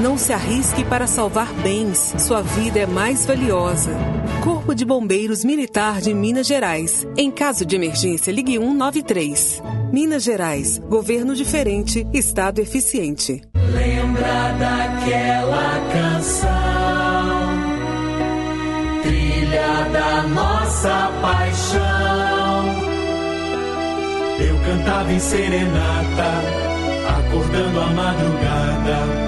Não se arrisque para salvar bens. Sua vida é mais valiosa. Corpo de Bombeiros Militar de Minas Gerais. Em caso de emergência, ligue 193. Minas Gerais. Governo diferente, Estado eficiente. Lembra daquela canção, trilha da nossa paixão. Eu cantava em serenata, acordando a madrugada,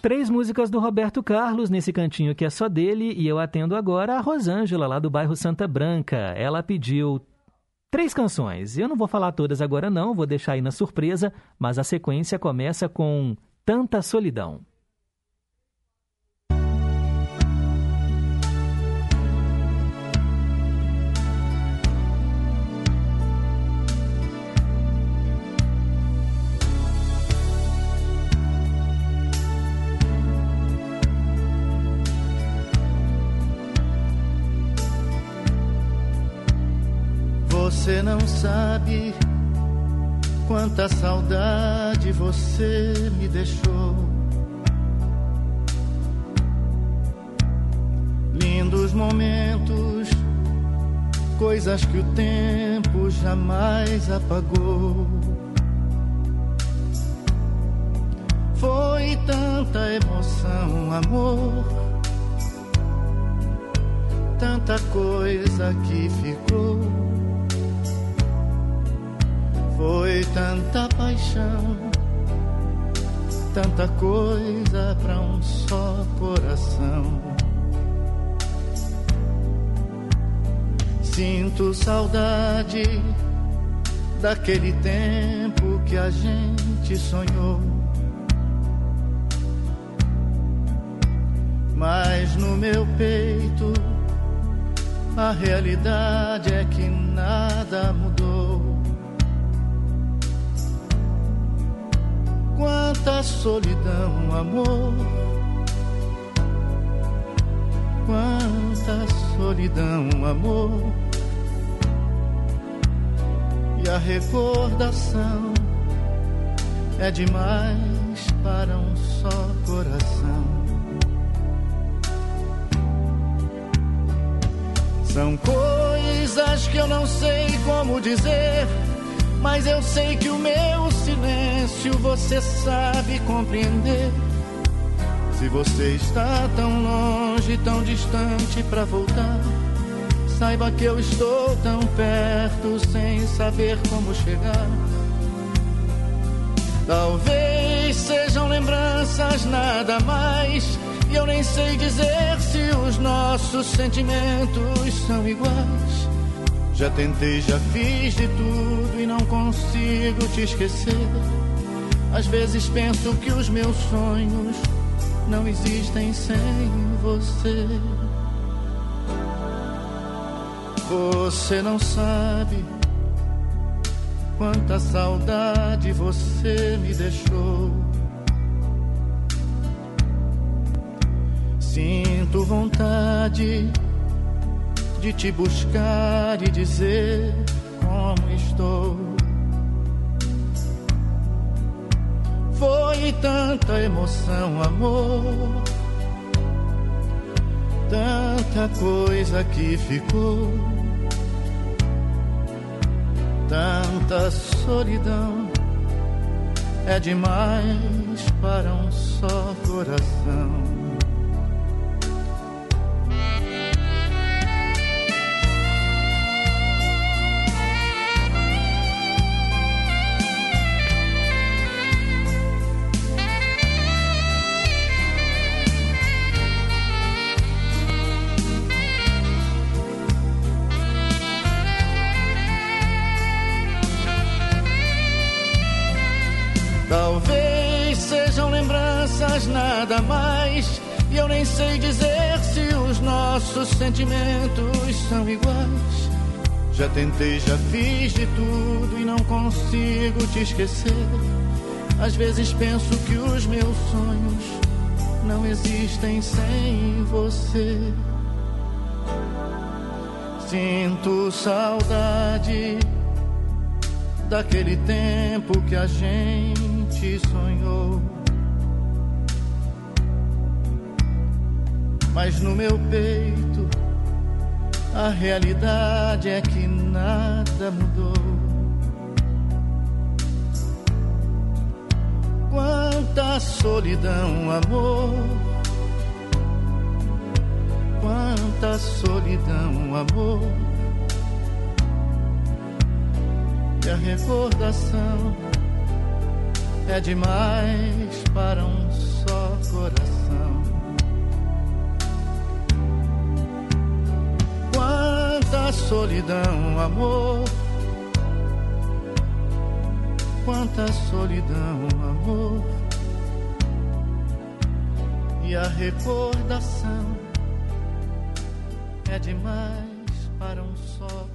Três músicas do Roberto Carlos nesse cantinho que é só dele e eu atendo agora a Rosângela, lá do bairro Santa Branca. Ela pediu três canções. Eu não vou falar todas agora não, vou deixar aí na surpresa, mas a sequência começa com Tanta Solidão. Você não sabe quanta saudade você me deixou. Lindos momentos, coisas que o tempo jamais apagou. Foi tanta emoção, amor, tanta coisa que ficou. Foi tanta paixão, tanta coisa pra um só coração. Sinto saudade daquele tempo que a gente sonhou. Mas no meu peito a realidade é que nada mudou. Quanta solidão, amor. Quanta solidão, amor. E a recordação é demais para um só coração. São coisas que eu não sei como dizer, mas eu sei que o meu silêncio você sabe compreender. Se você está tão longe, tão distante para voltar, saiba que eu estou tão perto sem saber como chegar. Talvez sejam lembranças nada mais. E eu nem sei dizer se os nossos sentimentos são iguais. Já tentei, já fiz de tudo e não consigo te esquecer. Às vezes penso que os meus sonhos não existem sem você. Você não sabe quanta saudade você me deixou. Sinto vontade de te buscar e dizer como estou. Foi tanta emoção, amor, tanta coisa que ficou, tanta solidão. É demais para um só coração. Sei dizer se os nossos sentimentos são iguais. Já tentei, já fiz de tudo e não consigo te esquecer. Às vezes penso que os meus sonhos não existem sem você. Sinto saudade daquele tempo que a gente sonhou. Mas no meu peito a realidade é que nada mudou. Quanta solidão, amor. Quanta solidão, amor. E a recordação é demais para um só coração. Quanta solidão, amor. Quanta solidão, amor. E a recordação é demais para um só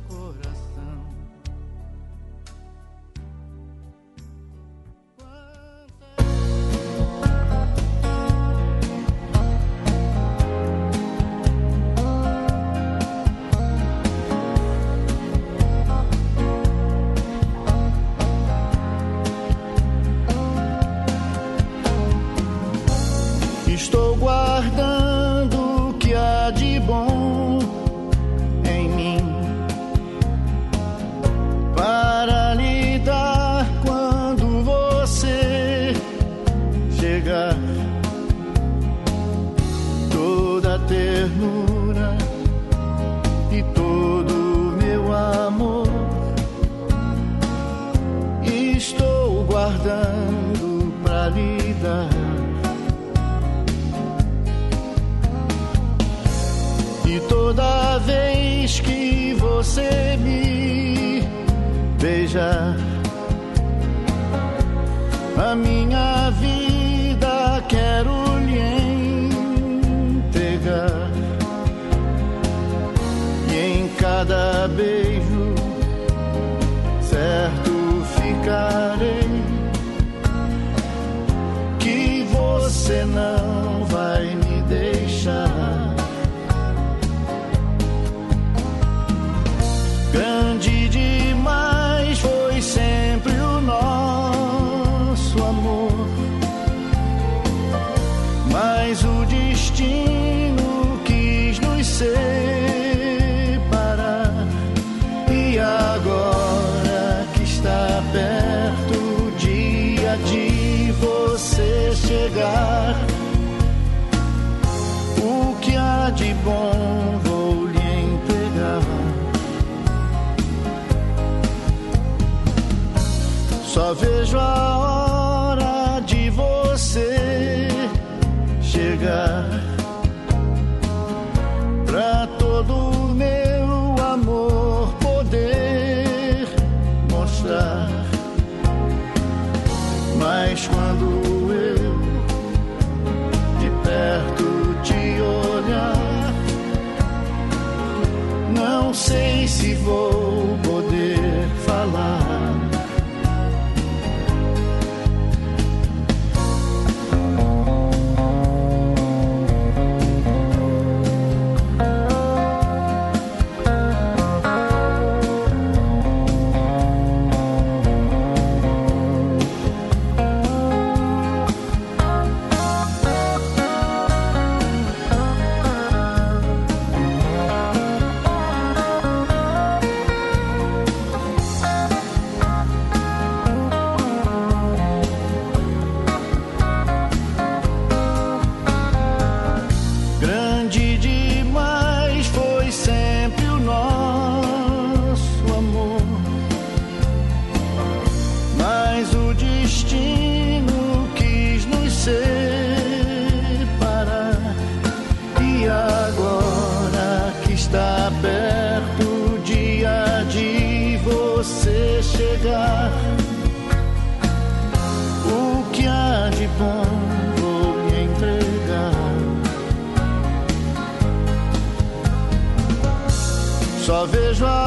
o que há de bom vou lhe entregar. Só vejo a hora sei vejo a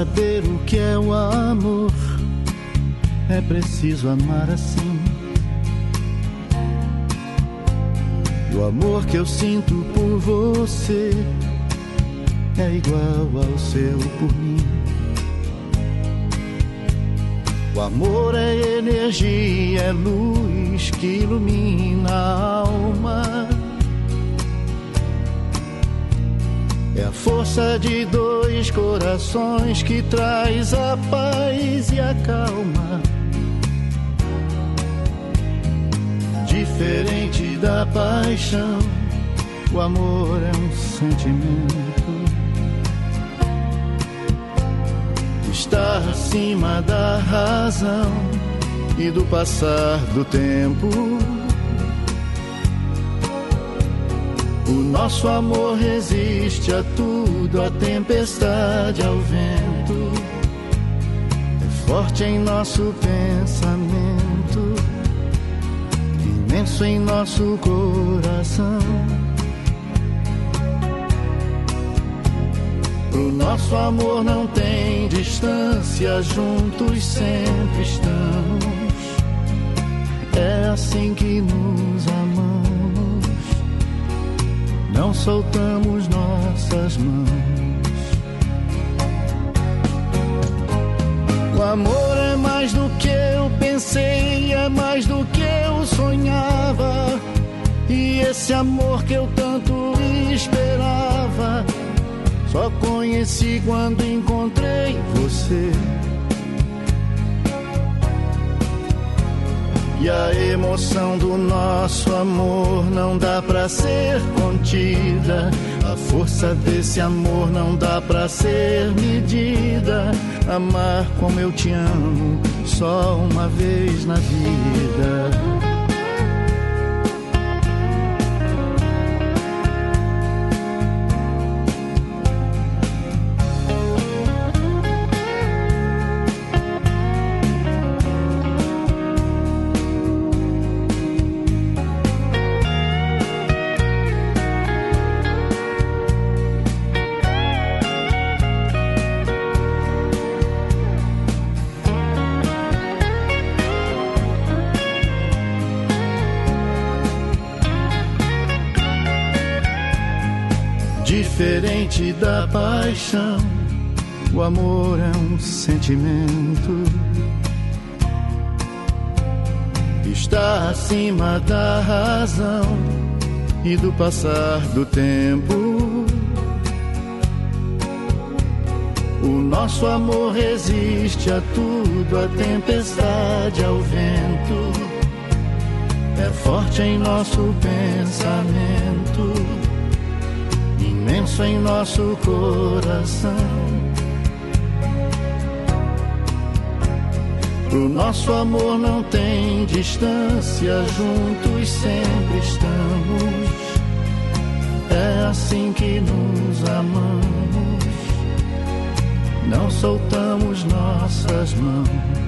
saber o que é o amor, é preciso amar assim. E o amor que eu sinto por você é igual ao seu por mim. O amor é energia, é luz que ilumina a alma. É a força de dois corações que traz a paz e a calma. Diferente da paixão, o amor é um sentimento. Está acima da razão e do passar do tempo. O nosso amor resiste a tudo, a tempestade, ao vento. É forte em nosso pensamento, imenso em nosso coração. Pro nosso amor não tem distância, juntos sempre estamos. É assim que nos amamos não soltamos nossas mãos. O amor é mais do que eu pensei, é mais do que eu sonhava. E esse amor que eu tanto esperava, só conheci quando encontrei você. E a emoção do nosso amor não dá pra ser contida. A força desse amor não dá pra ser medida. Amar como eu te amo, só uma vez na vida. Da paixão, o amor é um sentimento. Está acima da razão e do passar do tempo. O nosso amor resiste a tudo, a tempestade, ao vento. É forte em nosso pensamento imenso em nosso coração. Pro nosso amor não tem distância, juntos sempre estamos. É assim que nos amamos, não soltamos nossas mãos.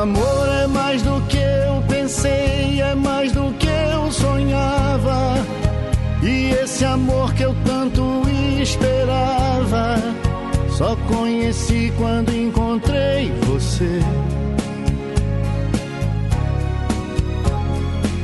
Amor é mais do que eu pensei, é mais do que eu sonhava. E esse amor que eu tanto esperava, só conheci quando encontrei você.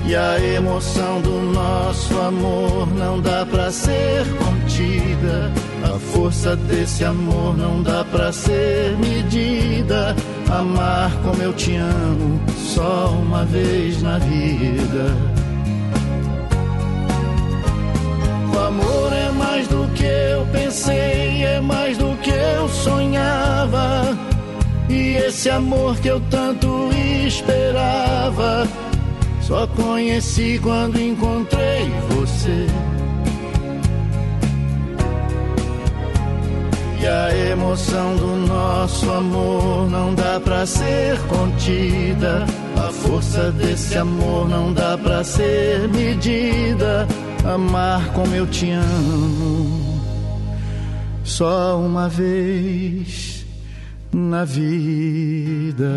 E a emoção do nosso amor não dá pra ser contida. A força desse amor não dá pra ser medida. Amar como eu te amo, só uma vez na vida. O amor é mais do que eu pensei, é mais do que eu sonhava. E esse amor que eu tanto esperava, só conheci quando encontrei você. A emoção do nosso amor não dá pra ser contida. A força desse amor não dá pra ser medida. Amar como eu te amo, só uma vez na vida.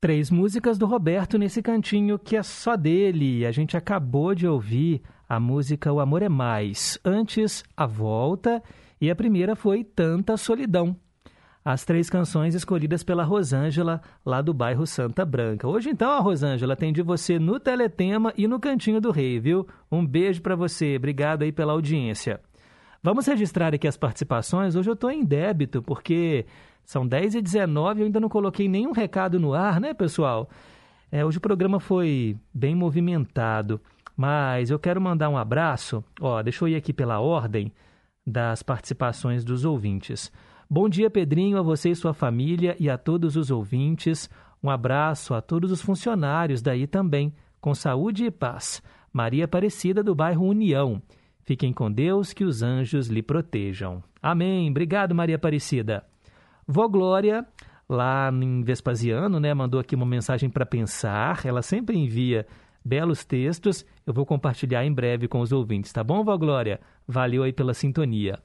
Três músicas do Roberto nesse cantinho que é só dele. A gente acabou de ouvir a música O Amor é Mais. Antes, A Volta. E a primeira foi Tanta Solidão. As três canções escolhidas pela Rosângela, lá do bairro Santa Branca. Hoje, então, a Rosângela atende você no Teletema e no Cantinho do Rei, viu? Um beijo para você. Obrigado aí pela audiência. Vamos registrar aqui as participações. Hoje eu estou em débito, porque são 10 e 19 eu ainda não coloquei nenhum recado no ar, né, pessoal? É, hoje o programa foi bem movimentado, mas eu quero mandar um abraço. Ó, deixa eu ir aqui pela ordem das participações dos ouvintes. Bom dia, Pedrinho, a você e sua família e a todos os ouvintes. Um abraço a todos os funcionários daí também, com saúde e paz. Maria Aparecida, do bairro União. Fiquem com Deus, que os anjos lhe protejam. Amém. Obrigado, Maria Aparecida. Vó Glória, lá em Vespasiano, né, mandou aqui uma mensagem para pensar. Ela sempre envia belos textos. Eu vou compartilhar em breve com os ouvintes, tá bom, Vó Glória? Valeu aí pela sintonia.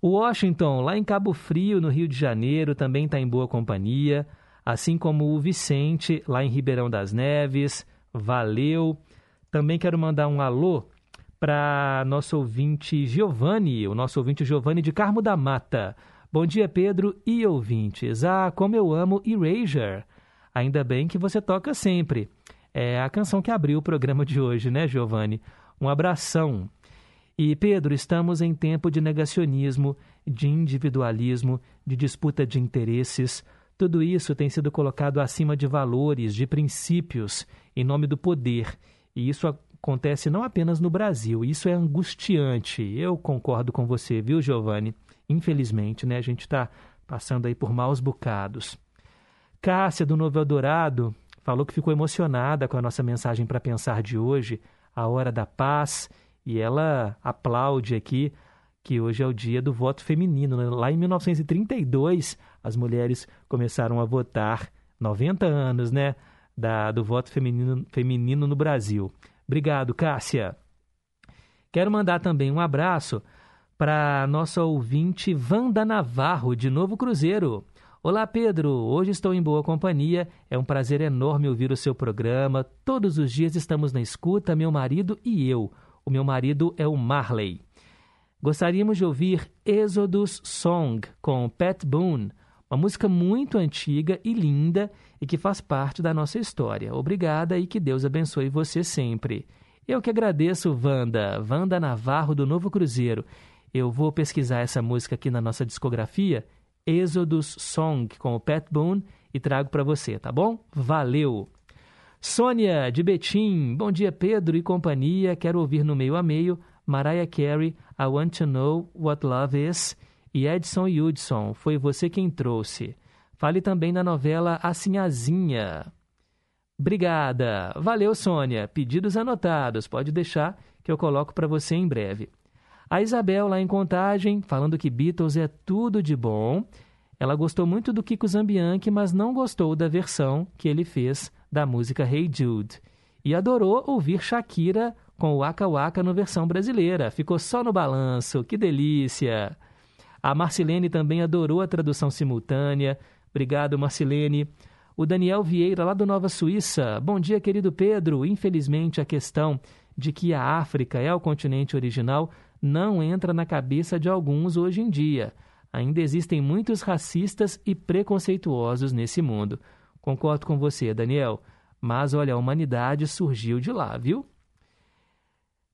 O Washington, lá em Cabo Frio, no Rio de Janeiro, também está em boa companhia. Assim como o Vicente, lá em Ribeirão das Neves. Valeu. Também quero mandar um alô para nosso ouvinte Giovanni, o nosso ouvinte Giovanni de Carmo da Mata. Bom dia, Pedro e ouvintes. Ah, como eu amo Erasure. Ainda bem que você toca sempre. É a canção que abriu o programa de hoje, né, Giovanni? Um abração. E, Pedro, estamos em tempo de negacionismo, de individualismo, de disputa de interesses. Tudo isso tem sido colocado acima de valores, de princípios, em nome do poder. E isso acontece não apenas no Brasil, isso é angustiante. Eu concordo com você, viu, Giovanni? Infelizmente, né? A gente está passando aí por maus bocados. Cássia, do Novo Eldorado, falou que ficou emocionada com a nossa mensagem para pensar de hoje, a hora da paz, e ela aplaude aqui que hoje é o dia do voto feminino. Né? Lá em 1932, as mulheres começaram a votar, 90 anos, né, da, do voto feminino, feminino no Brasil. Obrigado, Cássia. Quero mandar também um abraço para nossa ouvinte Wanda Navarro, de Novo Cruzeiro. Olá, Pedro. Hoje estou em boa companhia. É um prazer enorme ouvir o seu programa. Todos os dias estamos na escuta, meu marido e eu. O meu marido é o Marley. Gostaríamos de ouvir Exodus Song com Pat Boone, uma música muito antiga e linda e que faz parte da nossa história. Obrigada e que Deus abençoe você sempre. Eu que agradeço, Wanda, Wanda Navarro do Novo Cruzeiro. Eu vou pesquisar essa música aqui na nossa discografia, Exodus Song com o Pat Boone e trago para você, tá bom? Valeu! Sônia de Betim, bom dia Pedro e companhia. Quero ouvir no meio a meio Mariah Carey, I Want to Know What Love Is e Edson Hudson, foi você quem trouxe. Fale também na novela A Sinhazinha. Obrigada. Valeu, Sônia. Pedidos anotados. Pode deixar que eu coloco para você em breve. A Isabel, lá em Contagem, falando que Beatles é tudo de bom. Ela gostou muito do Kiko Zambianchi, mas não gostou da versão que ele fez da música Hey Jude. E adorou ouvir Shakira com o Waka Waka no versão brasileira. Ficou só no balanço. Que delícia! A Marcilene também adorou a tradução simultânea. Obrigado, Marcilene. O Daniel Vieira, lá do Nova Suíça. Bom dia, querido Pedro. Infelizmente, a questão de que a África é o continente original não entra na cabeça de alguns hoje em dia. Ainda existem muitos racistas e preconceituosos nesse mundo. Concordo com você, Daniel. Mas olha, a humanidade surgiu de lá, viu?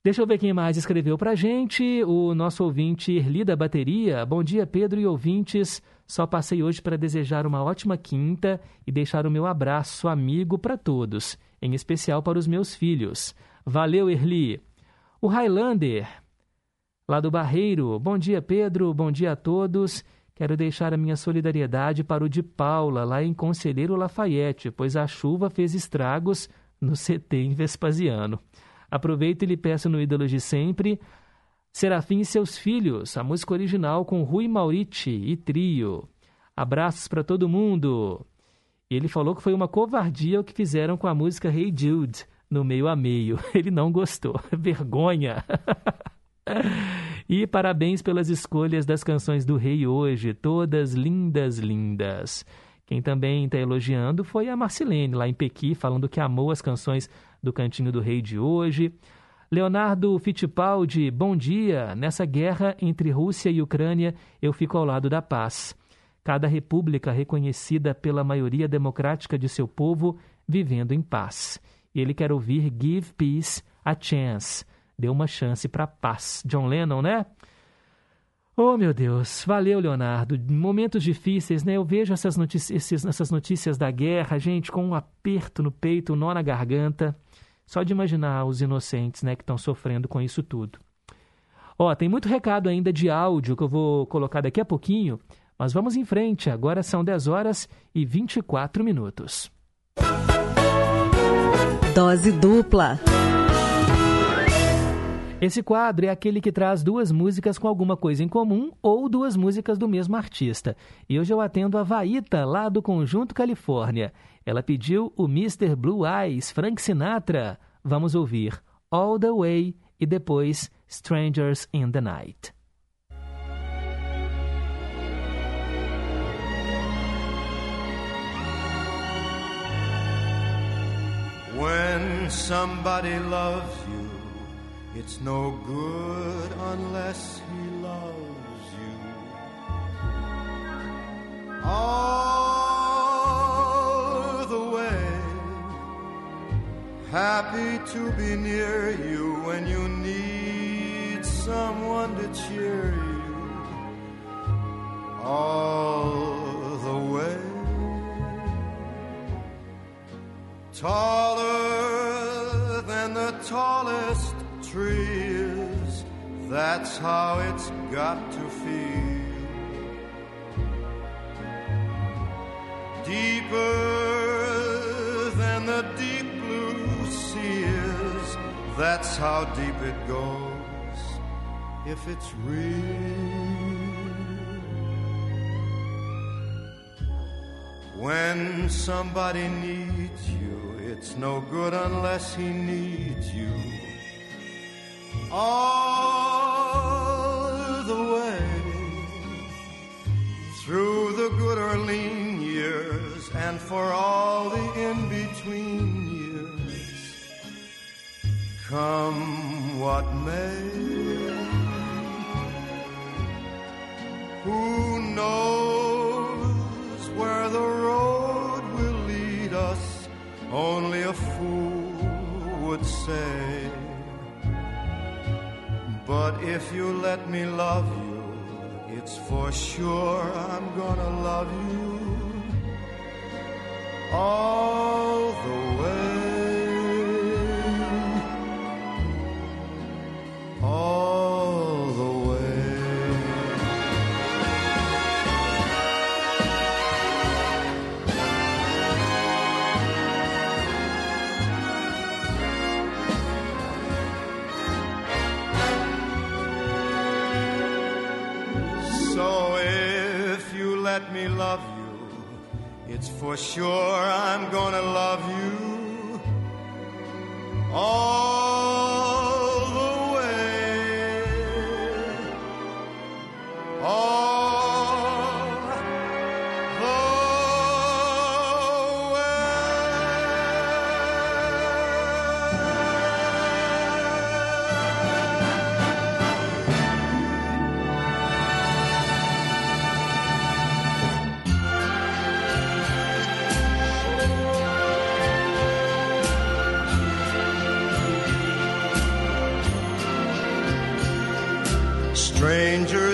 Deixa eu ver quem mais escreveu pra gente. O nosso ouvinte Erli da Bateria. Bom dia, Pedro e ouvintes. Só passei hoje para desejar uma ótima quinta e deixar o meu abraço amigo para todos, em especial para os meus filhos. Valeu, Erli. O Highlander, lá do Barreiro. Bom dia, Pedro. Bom dia a todos. Quero deixar a minha solidariedade para o de Paula, lá em Conselheiro Lafayette, pois a chuva fez estragos no CT em Vespasiano. Aproveito e lhe peço no Ídolos de Sempre, Serafim e seus filhos, a música original com Rui Mauriti e trio. Abraços para todo mundo. Ele falou que foi uma covardia o que fizeram com a música Hey Jude, no meio a meio. Ele não gostou. Vergonha. e parabéns pelas escolhas das canções do Rei hoje, todas lindas, lindas. Quem também está elogiando foi a Marcilene, lá em Pequi, falando que amou as canções do Cantinho do Rei de hoje. Leonardo Fittipaldi, bom dia. Nessa guerra entre Rússia e Ucrânia, eu fico ao lado da paz. Cada república reconhecida pela maioria democrática de seu povo vivendo em paz. Ele quer ouvir Give Peace a Chance. Dê uma chance para paz. John Lennon, né? Oh, meu Deus. Valeu, Leonardo. Momentos difíceis, né? Eu vejo essas notícias, essas notícias da guerra, gente, com um aperto no peito, um nó na garganta. Só de imaginar os inocentes, né, que estão sofrendo com isso tudo. Ó, tem muito recado ainda de áudio que eu vou colocar daqui a pouquinho, mas vamos em frente. Agora são 10 horas e 24 minutos. Dose dupla. Esse quadro é aquele que traz duas músicas com alguma coisa em comum ou duas músicas do mesmo artista. E hoje eu atendo a Vaíta, lá do Conjunto Califórnia. Ela pediu o Mr. Blue Eyes, Frank Sinatra. Vamos ouvir All the Way e depois Strangers in the Night. When somebody loves you It's no good unless he loves you. All the way, happy to be near you when you need someone to cheer you. All the way, taller than the tree is, that's how it's got to feel. Deeper than the deep blue sea is, that's how deep it goes if it's real. When somebody needs you, it's no good unless he needs you. All the way through the good or lean years and for all the in between years. Come what may. Who knows where the road will lead us? Only a fool would say. But if you let me love you, it's for sure I'm gonna love you all the way. All let me love you, it's for sure I'm gonna love you. All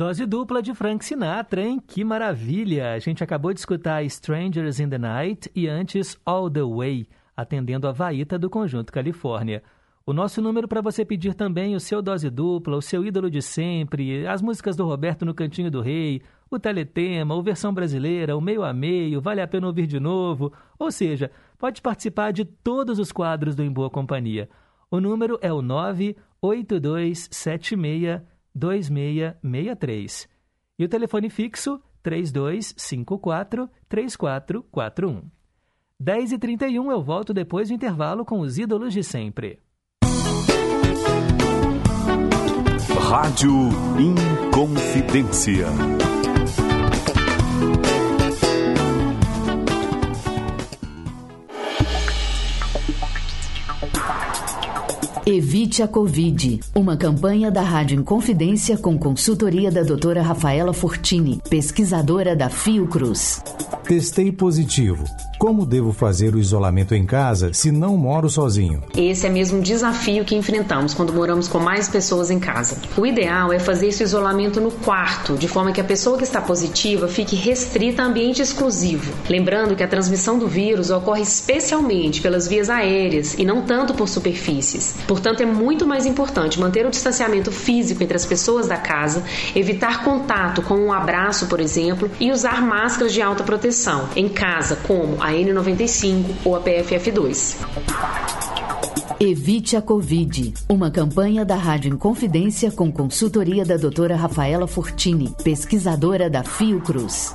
Dose dupla de Frank Sinatra, hein? Que maravilha! A gente acabou de escutar Strangers in the Night e antes All the Way, atendendo a Vaíta do Conjunto Califórnia. O nosso número para você pedir também o seu dose dupla, o seu ídolo de sempre, as músicas do Roberto no Cantinho do Rei, o teletema, o versão brasileira, o meio a meio, vale a pena ouvir de novo. Ou seja, pode participar de todos os quadros do Em Boa Companhia. O número é o 982762663. E o telefone fixo 3254 3441. 10h31 eu volto depois do intervalo com os ídolos de sempre. Rádio Inconfidência. Evite a Covid. Uma campanha da Rádio Inconfidência com consultoria da doutora Rafaela Fortini, pesquisadora da Fiocruz. Testei positivo. Como devo fazer o isolamento em casa se não moro sozinho? Esse é mesmo um desafio que enfrentamos quando moramos com mais pessoas em casa. O ideal é fazer esse isolamento no quarto, de forma que a pessoa que está positiva fique restrita a ambiente exclusivo. Lembrando que a transmissão do vírus ocorre especialmente pelas vias aéreas e não tanto por superfícies. Portanto, é muito mais importante manter o distanciamento físico entre as pessoas da casa, evitar contato com um abraço, por exemplo, e usar máscaras de alta proteção em casa, como a N95 ou a PFF2. Evite a Covid. Uma campanha da Rádio Inconfidência com consultoria da doutora Rafaela Fortini, pesquisadora da Fiocruz.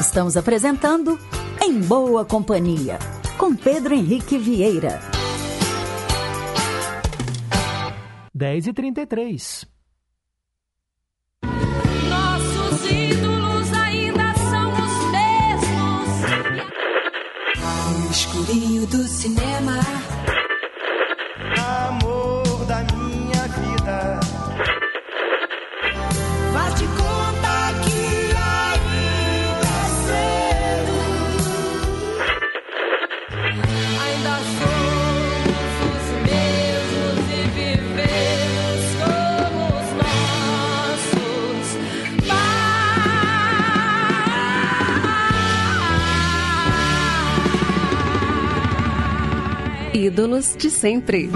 Estamos apresentando Em Boa Companhia, com Pedro Henrique Vieira. 10h33. Nossos ídolos ainda são os mesmos. No escurinho do cinema. Ídolos de sempre.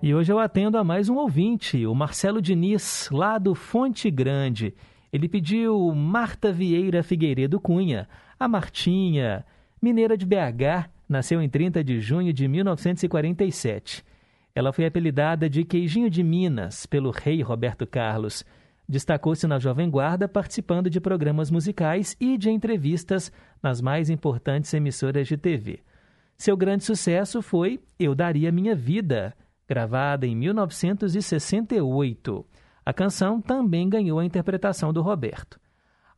E hoje eu atendo a mais um ouvinte, o Marcelo Diniz, lá do Fonte Grande. Ele pediu Marta Vieira Figueiredo Cunha, a Martinha, mineira de BH, nasceu em 30 de junho de 1947. Ela foi apelidada de Queijinho de Minas pelo rei Roberto Carlos. Destacou-se na Jovem Guarda participando de programas musicais e de entrevistas nas mais importantes emissoras de TV. Seu grande sucesso foi Eu Daria Minha Vida, gravada em 1968. A canção também ganhou a interpretação do Roberto.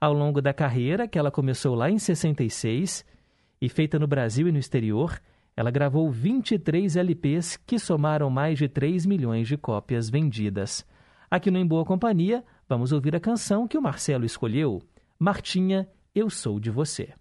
Ao longo da carreira, que ela começou lá em 66 e feita no Brasil e no exterior, ela gravou 23 LPs que somaram mais de 3 milhões de cópias vendidas. Aqui no Em Boa Companhia, vamos ouvir a canção que o Marcelo escolheu, Martinha, Eu Sou de Você.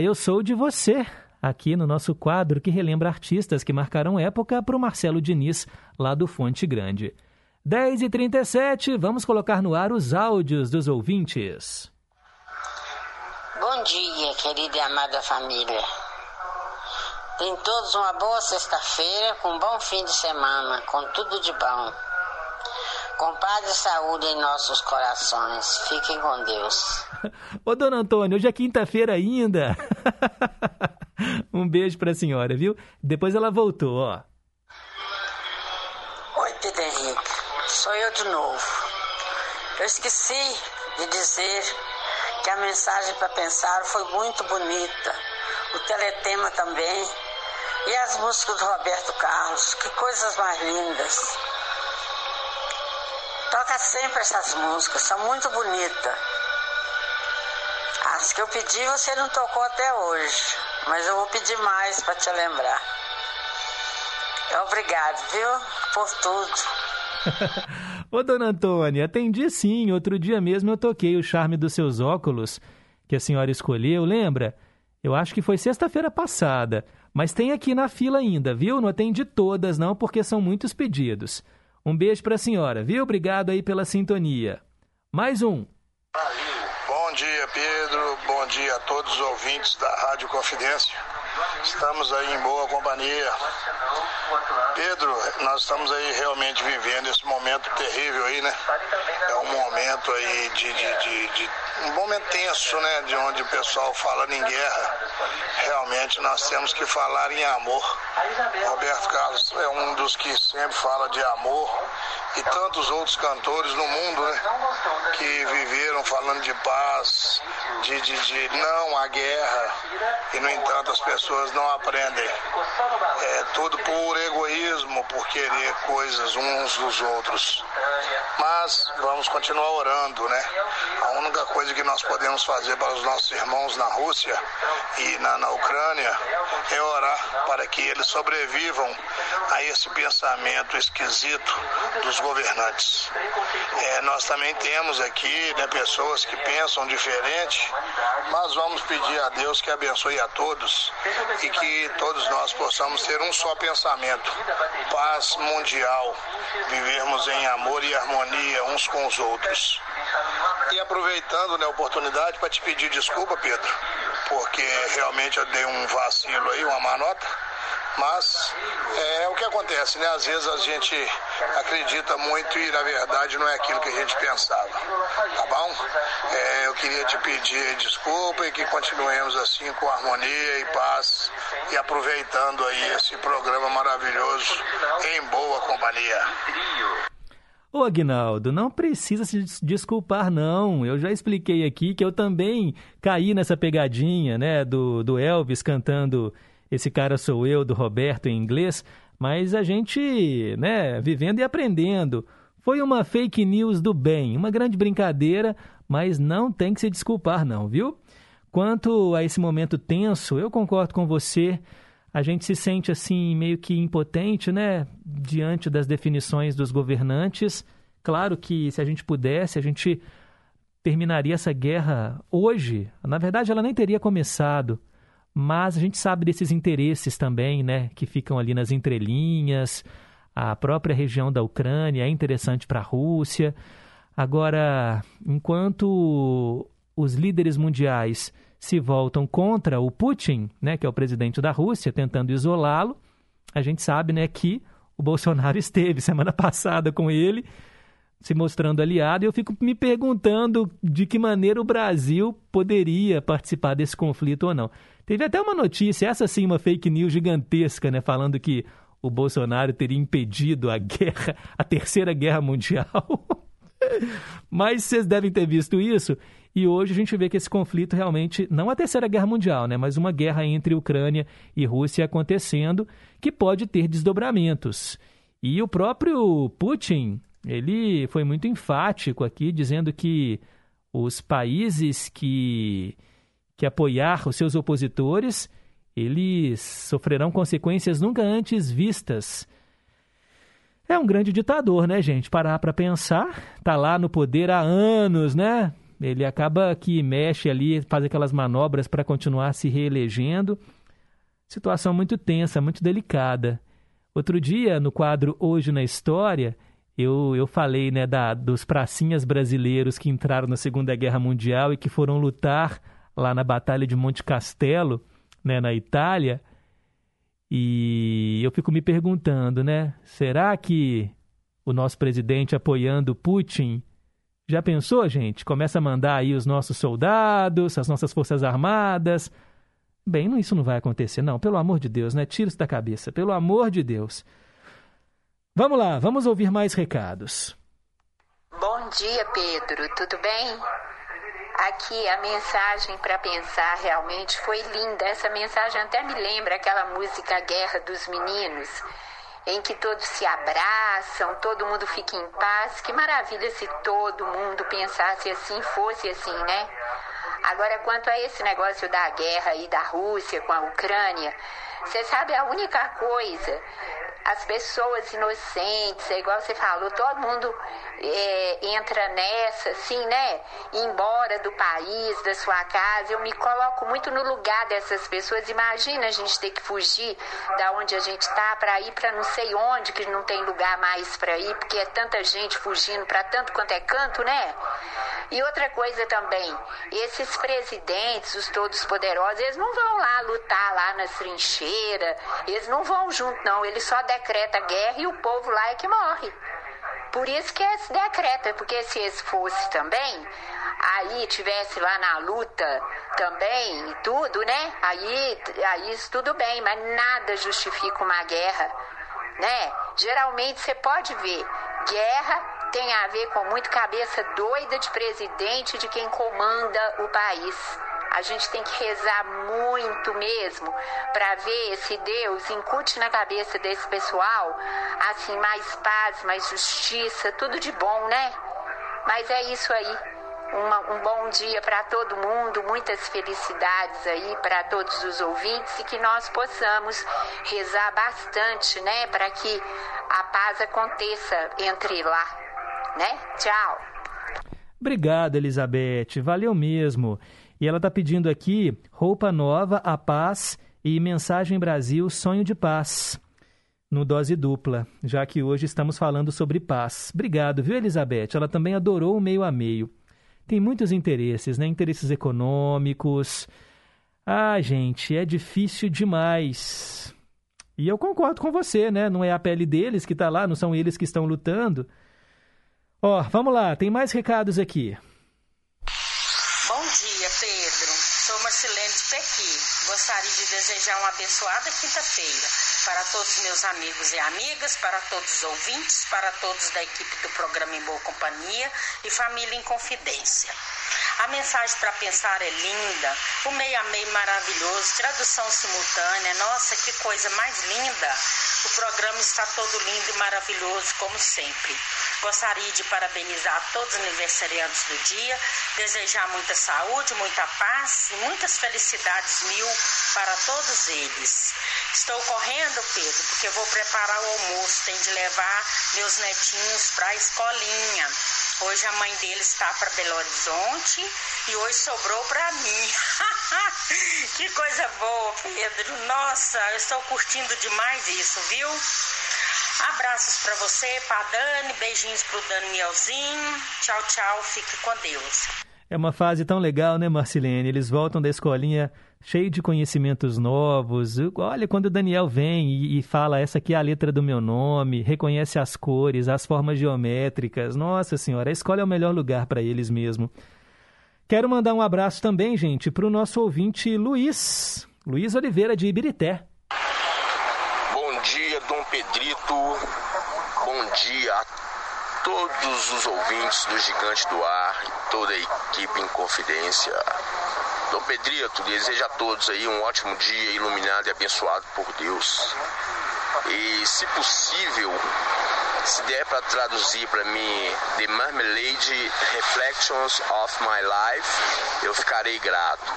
Eu sou de você. Aqui no nosso quadro que relembra artistas que marcaram época para o Marcelo Diniz, lá do Fonte Grande. 10h37, vamos colocar no ar os áudios dos ouvintes. Bom dia, querida e amada família. Tenham todos uma boa sexta-feira, com um bom fim de semana, com tudo de bom. Com paz e saúde em nossos corações. Fiquem com Deus. Ô, dona Antônia, hoje é quinta-feira ainda. um beijo pra senhora, viu? Depois ela voltou, ó. Oi, Pedro Henrique. Sou eu de novo. Eu esqueci de dizer que a mensagem para pensar foi muito bonita. O teletema também. E as músicas do Roberto Carlos. Que coisas mais lindas. Toca sempre essas músicas, são muito bonitas. As que eu pedi você não tocou até hoje, mas eu vou pedir mais para te lembrar. Obrigado, viu? Por tudo. Ô, dona Antônia, atendi sim. Outro dia mesmo eu toquei o charme dos seus óculos, que a senhora escolheu, lembra? Eu acho que foi sexta-feira passada. Mas tem aqui na fila ainda, viu? Não atendi todas, não, porque são muitos pedidos. Um beijo pra senhora, viu? Obrigado aí pela sintonia. Mais um. Bom dia, Pedro. Bom dia a todos os ouvintes da Rádio Confidência. Estamos aí em boa companhia. Pedro, nós estamos aí realmente vivendo esse momento terrível aí, né? É um momento aí de, de, de, de um momento tenso, né? De onde o pessoal fala em guerra. Realmente nós temos que falar em amor. Roberto Carlos é um dos que sempre fala de amor e tantos outros cantores no mundo, né? Que viveram falando de paz, de, de, de não à guerra e no entanto as pessoas não aprendem. É tudo por egoísmo, por querer coisas uns dos outros. Mas vamos continuar orando, né? A única coisa que nós podemos fazer para os nossos irmãos na Rússia e na, na Ucrânia é orar para que eles sobrevivam a esse pensamento esquisito dos governantes. É, nós também temos aqui né, pessoas que pensam diferente, mas vamos pedir a Deus que abençoe a todos e que todos nós possamos ter um só pensamento, paz mundial, vivermos em amor e harmonia uns com os outros. E aproveitando né, a oportunidade para te pedir desculpa, Pedro, porque realmente eu dei um vacilo aí, uma manota. Mas é o que acontece, né? Às vezes a gente acredita muito e na verdade não é aquilo que a gente pensava. Tá bom? É, eu queria te pedir desculpa e que continuemos assim com harmonia e paz e aproveitando aí esse programa maravilhoso em boa companhia. Ô Agnaldo, não precisa se des- desculpar, não. Eu já expliquei aqui que eu também caí nessa pegadinha, né, do, do Elvis cantando Esse Cara Sou Eu, do Roberto, em inglês. Mas a gente, né, vivendo e aprendendo. Foi uma fake news do bem, uma grande brincadeira, mas não tem que se desculpar, não, viu? Quanto a esse momento tenso, eu concordo com você. A gente se sente assim meio que impotente, né, diante das definições dos governantes. Claro que se a gente pudesse, a gente terminaria essa guerra hoje. Na verdade, ela nem teria começado. Mas a gente sabe desses interesses também, né, que ficam ali nas entrelinhas. A própria região da Ucrânia é interessante para a Rússia. Agora, enquanto os líderes mundiais se voltam contra o Putin, né, que é o presidente da Rússia, tentando isolá-lo, a gente sabe, né, que o Bolsonaro esteve semana passada com ele, se mostrando aliado, e eu fico me perguntando de que maneira o Brasil poderia participar desse conflito ou não. Teve até uma notícia, essa sim, uma fake news gigantesca, né, falando que o Bolsonaro teria impedido a guerra, a terceira guerra mundial. Mas vocês devem ter visto isso. E hoje a gente vê que esse conflito realmente, não a terceira guerra mundial, né, mas uma guerra entre Ucrânia e Rússia acontecendo, que pode ter desdobramentos. E o próprio Putin, ele foi muito enfático aqui, dizendo que os países que, que apoiar os seus opositores, eles sofrerão consequências nunca antes vistas. É um grande ditador, né, gente? Parar para pensar, tá lá no poder há anos, né? Ele acaba que mexe ali, faz aquelas manobras para continuar se reelegendo. Situação muito tensa, muito delicada. Outro dia, no quadro Hoje na História, eu, eu falei né, da, dos pracinhas brasileiros que entraram na Segunda Guerra Mundial e que foram lutar lá na Batalha de Monte Castelo, né, na Itália. E eu fico me perguntando, né? Será que o nosso presidente apoiando Putin já pensou, gente? Começa a mandar aí os nossos soldados, as nossas forças armadas. Bem, isso não vai acontecer, não. Pelo amor de Deus, né? Tira isso da cabeça. Pelo amor de Deus. Vamos lá, vamos ouvir mais recados. Bom dia, Pedro. Tudo bem? Aqui a mensagem para pensar realmente foi linda. Essa mensagem até me lembra aquela música Guerra dos Meninos, em que todos se abraçam, todo mundo fica em paz. Que maravilha se todo mundo pensasse assim, fosse assim, né? Agora, quanto a esse negócio da guerra aí da Rússia com a Ucrânia, você sabe a única coisa as pessoas inocentes, é igual você falou, todo mundo é, entra nessa, assim, né? Embora do país, da sua casa. Eu me coloco muito no lugar dessas pessoas. Imagina a gente ter que fugir da onde a gente está para ir para não sei onde, que não tem lugar mais para ir, porque é tanta gente fugindo para tanto quanto é canto, né? E outra coisa também, esses presidentes, os todos poderosos, eles não vão lá lutar lá nas trincheiras, eles não vão junto, não. Eles só decreta guerra e o povo lá é que morre. Por isso que esse decreta, porque se esse fosse também, aí tivesse lá na luta também e tudo, né? Aí, aí isso tudo bem, mas nada justifica uma guerra, né? Geralmente você pode ver, guerra tem a ver com muito cabeça doida de presidente de quem comanda o país. A gente tem que rezar muito mesmo para ver se Deus incute na cabeça desse pessoal assim mais paz, mais justiça, tudo de bom, né? Mas é isso aí. Uma, um bom dia para todo mundo, muitas felicidades aí para todos os ouvintes e que nós possamos rezar bastante, né, para que a paz aconteça entre lá, né? Tchau. Obrigado, Elizabeth. Valeu mesmo. E ela está pedindo aqui roupa nova, a paz e mensagem Brasil, sonho de paz. No dose dupla, já que hoje estamos falando sobre paz. Obrigado, viu, Elizabeth? Ela também adorou o meio a meio. Tem muitos interesses, né? Interesses econômicos. Ah, gente, é difícil demais. E eu concordo com você, né? Não é a pele deles que está lá, não são eles que estão lutando. Ó, vamos lá, tem mais recados aqui. Bom dia, Pedro. Sou Marcelene de Pequi. Gostaria de desejar uma abençoada quinta-feira para todos meus amigos e amigas, para todos os ouvintes, para todos da equipe do programa Em Boa Companhia e Família em Confidência. A mensagem para pensar é linda, o meio a meio maravilhoso, tradução simultânea, nossa, que coisa mais linda. O programa está todo lindo e maravilhoso, como sempre. Gostaria de parabenizar todos os aniversariantes do dia, desejar muita saúde, muita paz e muitas felicidades mil para todos eles. Estou correndo, Pedro, porque vou preparar o almoço. Tem de levar meus netinhos para a escolinha. Hoje a mãe deles está para Belo Horizonte e hoje sobrou para mim. que coisa boa, Pedro. Nossa, eu estou curtindo demais isso, viu? Abraços para você, para Dani, beijinhos pro Danielzinho. Tchau, tchau, fique com Deus. É uma fase tão legal, né, Marcelene? Eles voltam da escolinha cheio de conhecimentos novos. Olha, quando o Daniel vem e, e, fala essa aqui é a letra do meu nome, reconhece as cores, as formas geométricas. Nossa senhora, a escola é o melhor lugar para eles mesmo. Quero mandar um abraço também, gente, para o nosso ouvinte Luiz, Luiz Oliveira de Ibirité. Bom dia, Dom Pedrito. Bom dia a todos os ouvintes do Gigante do Ar e toda a equipe em confidência. Dom Pedrito deseja a todos aí um ótimo dia iluminado e abençoado por Deus. E, se possível, se der para traduzir para mim The Marmalade Reflections of My Life, eu ficarei grato.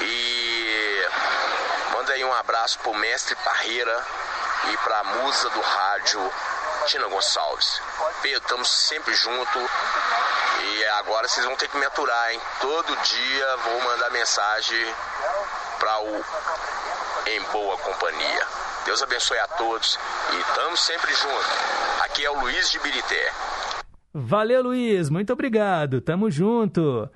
E manda aí um abraço pro mestre Parreira e pra musa do rádio Tina Gonçalves. Pedro, estamos sempre junto e agora vocês vão ter que me aturar, hein? Todo dia vou mandar mensagem para o Em Boa Companhia. Deus abençoe a todos e estamos sempre juntos. Aqui é o Luiz de Birité. Valeu, Luiz. Muito obrigado. Tamo junto.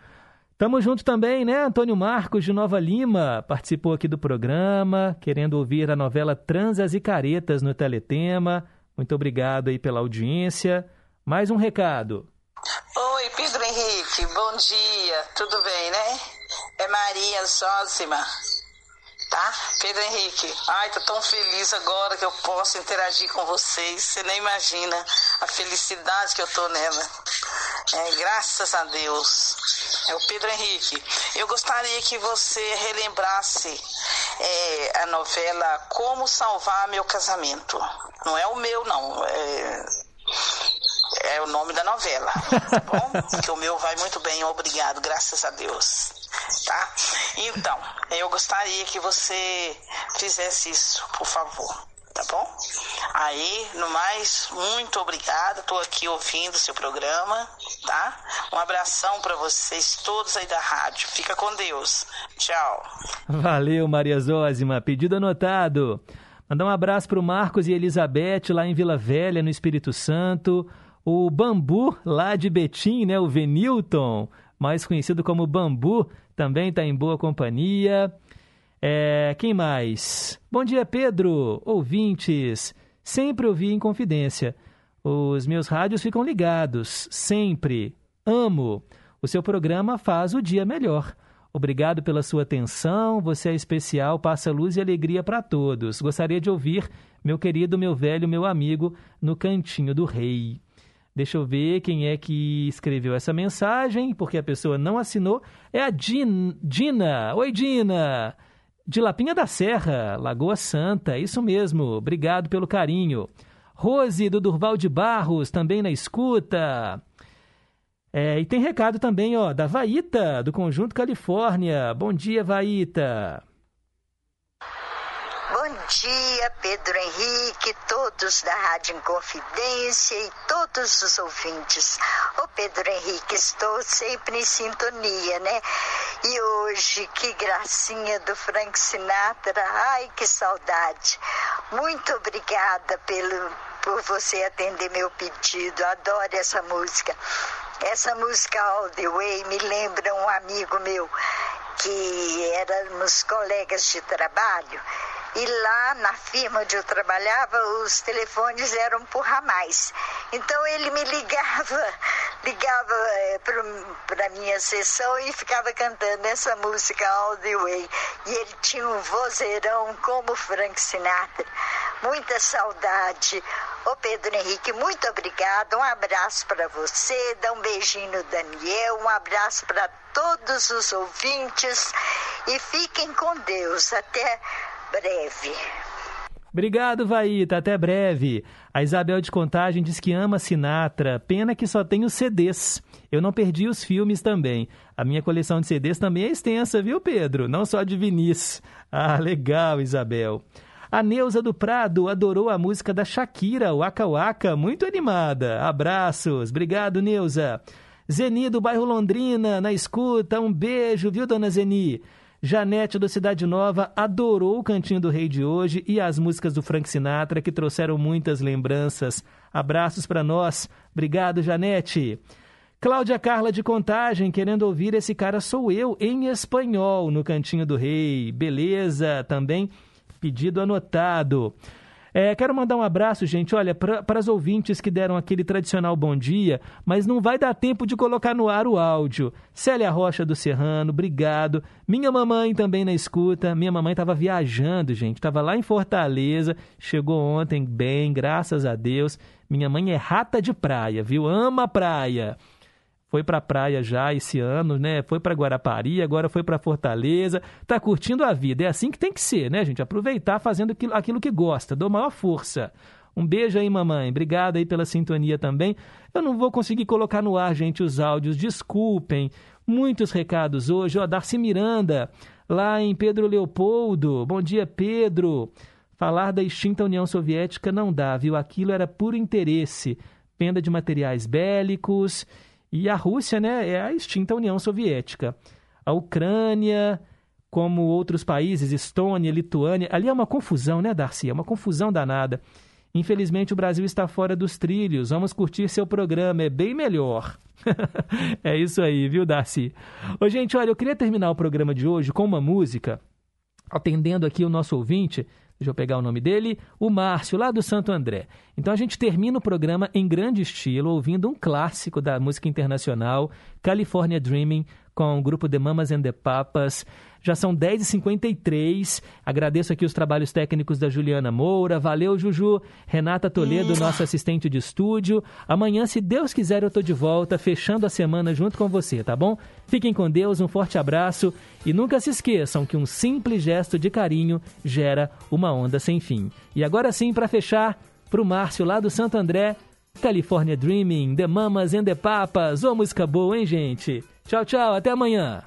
Tamo junto também, né? Antônio Marcos de Nova Lima participou aqui do programa, querendo ouvir a novela Transas e Caretas no Teletema. Muito obrigado aí pela audiência. Mais um recado. Oi, Pedro Henrique, bom dia, tudo bem, né? É Maria Zózima, tá? Pedro Henrique, ai, tô tão feliz agora que eu posso interagir com vocês, você nem imagina a felicidade que eu tô nela. É, graças a Deus. É o Pedro Henrique. Eu gostaria que você relembrasse é, a novela Como Salvar Meu Casamento. Não é o meu, não. É, é o nome da novela, tá bom? que o meu vai muito bem, obrigado, graças a Deus. Tá? Então, eu gostaria que você fizesse isso, por favor. Tá bom? Aí, no mais, muito obrigada. Estou aqui ouvindo o seu programa, tá? Um abração para vocês todos aí da rádio. Fica com Deus. Tchau. Valeu, Maria Zózima. Pedido anotado. Mandar um abraço para o Marcos e Elizabeth lá em Vila Velha, no Espírito Santo. O Bambu, lá de Betim, né? O Venilton, mais conhecido como Bambu, também está em boa companhia. É, quem mais? Bom dia, Pedro. Ouvintes, sempre ouvi em confidência. Os meus rádios ficam ligados, sempre. Amo. O seu programa faz o dia melhor. Obrigado pela sua atenção. Você é especial, passa luz e alegria para todos. Gostaria de ouvir meu querido, meu velho, meu amigo no Cantinho do Rei. Deixa eu ver quem é que escreveu essa mensagem, porque a pessoa não assinou. É a Din Dina. Oi, Dina. De Lapinha da Serra, Lagoa Santa, isso mesmo. Obrigado pelo carinho. Rose do Durval de Barros, também na escuta. É, e tem recado também, ó, da Vaíta, do Conjunto Califórnia. Bom dia, Vaíta. Bom dia, Pedro Henrique, todos da Rádio Inconfidência e todos os ouvintes. Ô Pedro Henrique, estou sempre em sintonia, né? E hoje, que gracinha do Frank Sinatra. Ai, que saudade. Muito obrigada pelo, por você atender meu pedido. Adoro essa música. Essa música All the Way me lembra um amigo meu que éramos colegas de trabalho e lá na firma onde eu trabalhava, os telefones eram por ramais. Então ele me ligava, ligava é, para minha sessão e ficava cantando essa música All the Way. E ele tinha um vozeirão como Frank Sinatra. Muita saudade. Ô Pedro Henrique, muito obrigada. Um abraço para você, dá um beijinho no Daniel, um abraço para todos os ouvintes e fiquem com Deus. Até breve. Obrigado, Vaíta. Até breve. A Isabel de Contagem diz que ama Sinatra. Pena que só tem os CDs. Eu não perdi os filmes também. A minha coleção de CDs também é extensa, viu, Pedro? Não só de vinis. Ah, legal, Isabel. A Neuza do Prado adorou a música da Shakira, Waka Waka, muito animada. Abraços. Obrigado, Neuza. Zeni do bairro Londrina, na escuta. Um beijo, viu, dona Zeni? Janete do Cidade Nova adorou o Cantinho do Rei de hoje e as músicas do Frank Sinatra que trouxeram muitas lembranças. Abraços para nós. Obrigado, Janete. Cláudia Carla de Contagem, querendo ouvir Esse Cara Sou Eu em espanhol no Cantinho do Rei. Beleza, também pedido anotado. É, quero mandar um abraço, gente, olha, para as ouvintes que deram aquele tradicional bom dia, mas não vai dar tempo de colocar no ar o áudio. Célia Rocha do Serrano, obrigado. Minha mamãe também na escuta. Minha mamãe estava viajando, gente, estava lá em Fortaleza, chegou ontem bem, graças a Deus. Minha mãe é rata de praia, viu? Ama praia foi para a praia já esse ano, né? Foi para Guarapari, agora foi para Fortaleza. Tá curtindo a vida. É assim que tem que ser, né, gente? Aproveitar fazendo aquilo, aquilo que gosta. Dou maior força. Um beijo aí, mamãe. Obrigado aí pela sintonia também. Eu não vou conseguir colocar no ar, gente, os áudios. Desculpem. Muitos recados hoje. Ó, Darcy Miranda, lá em Pedro Leopoldo. Bom dia, Pedro. Falar da extinta União Soviética não dá, viu? Aquilo era puro interesse. Venda de materiais bélicos e a Rússia né, é a extinta União Soviética. A Ucrânia, como outros países, Estônia, Lituânia, ali é uma confusão, né, Darcy? É uma confusão danada. Infelizmente o Brasil está fora dos trilhos. Vamos curtir seu programa, é bem melhor. é isso aí, viu, Darcy? Ô, gente, olha, eu queria terminar o programa de hoje com uma música, atendendo aqui o nosso ouvinte deixa eu pegar o nome dele, o Márcio, lá do Santo André. Então a gente termina o programa em grande estilo, ouvindo um clássico da música internacional, California Dreaming, com o grupo The Mamas and the Papas. Já são 10h53. Agradeço aqui os trabalhos técnicos da Juliana Moura. Valeu, Juju. Renata Toledo, nossa assistente de estúdio. Amanhã, se Deus quiser, eu tô de volta, fechando a semana junto com você, tá bom? Fiquem com Deus, um forte abraço e nunca se esqueçam que um simples gesto de carinho gera uma onda sem fim. E agora sim, para fechar, pro Márcio lá do Santo André, California Dreaming, The Mamas and the Papas. Ô, música boa, hein, gente? Tchau, tchau, até amanhã.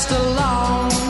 I passed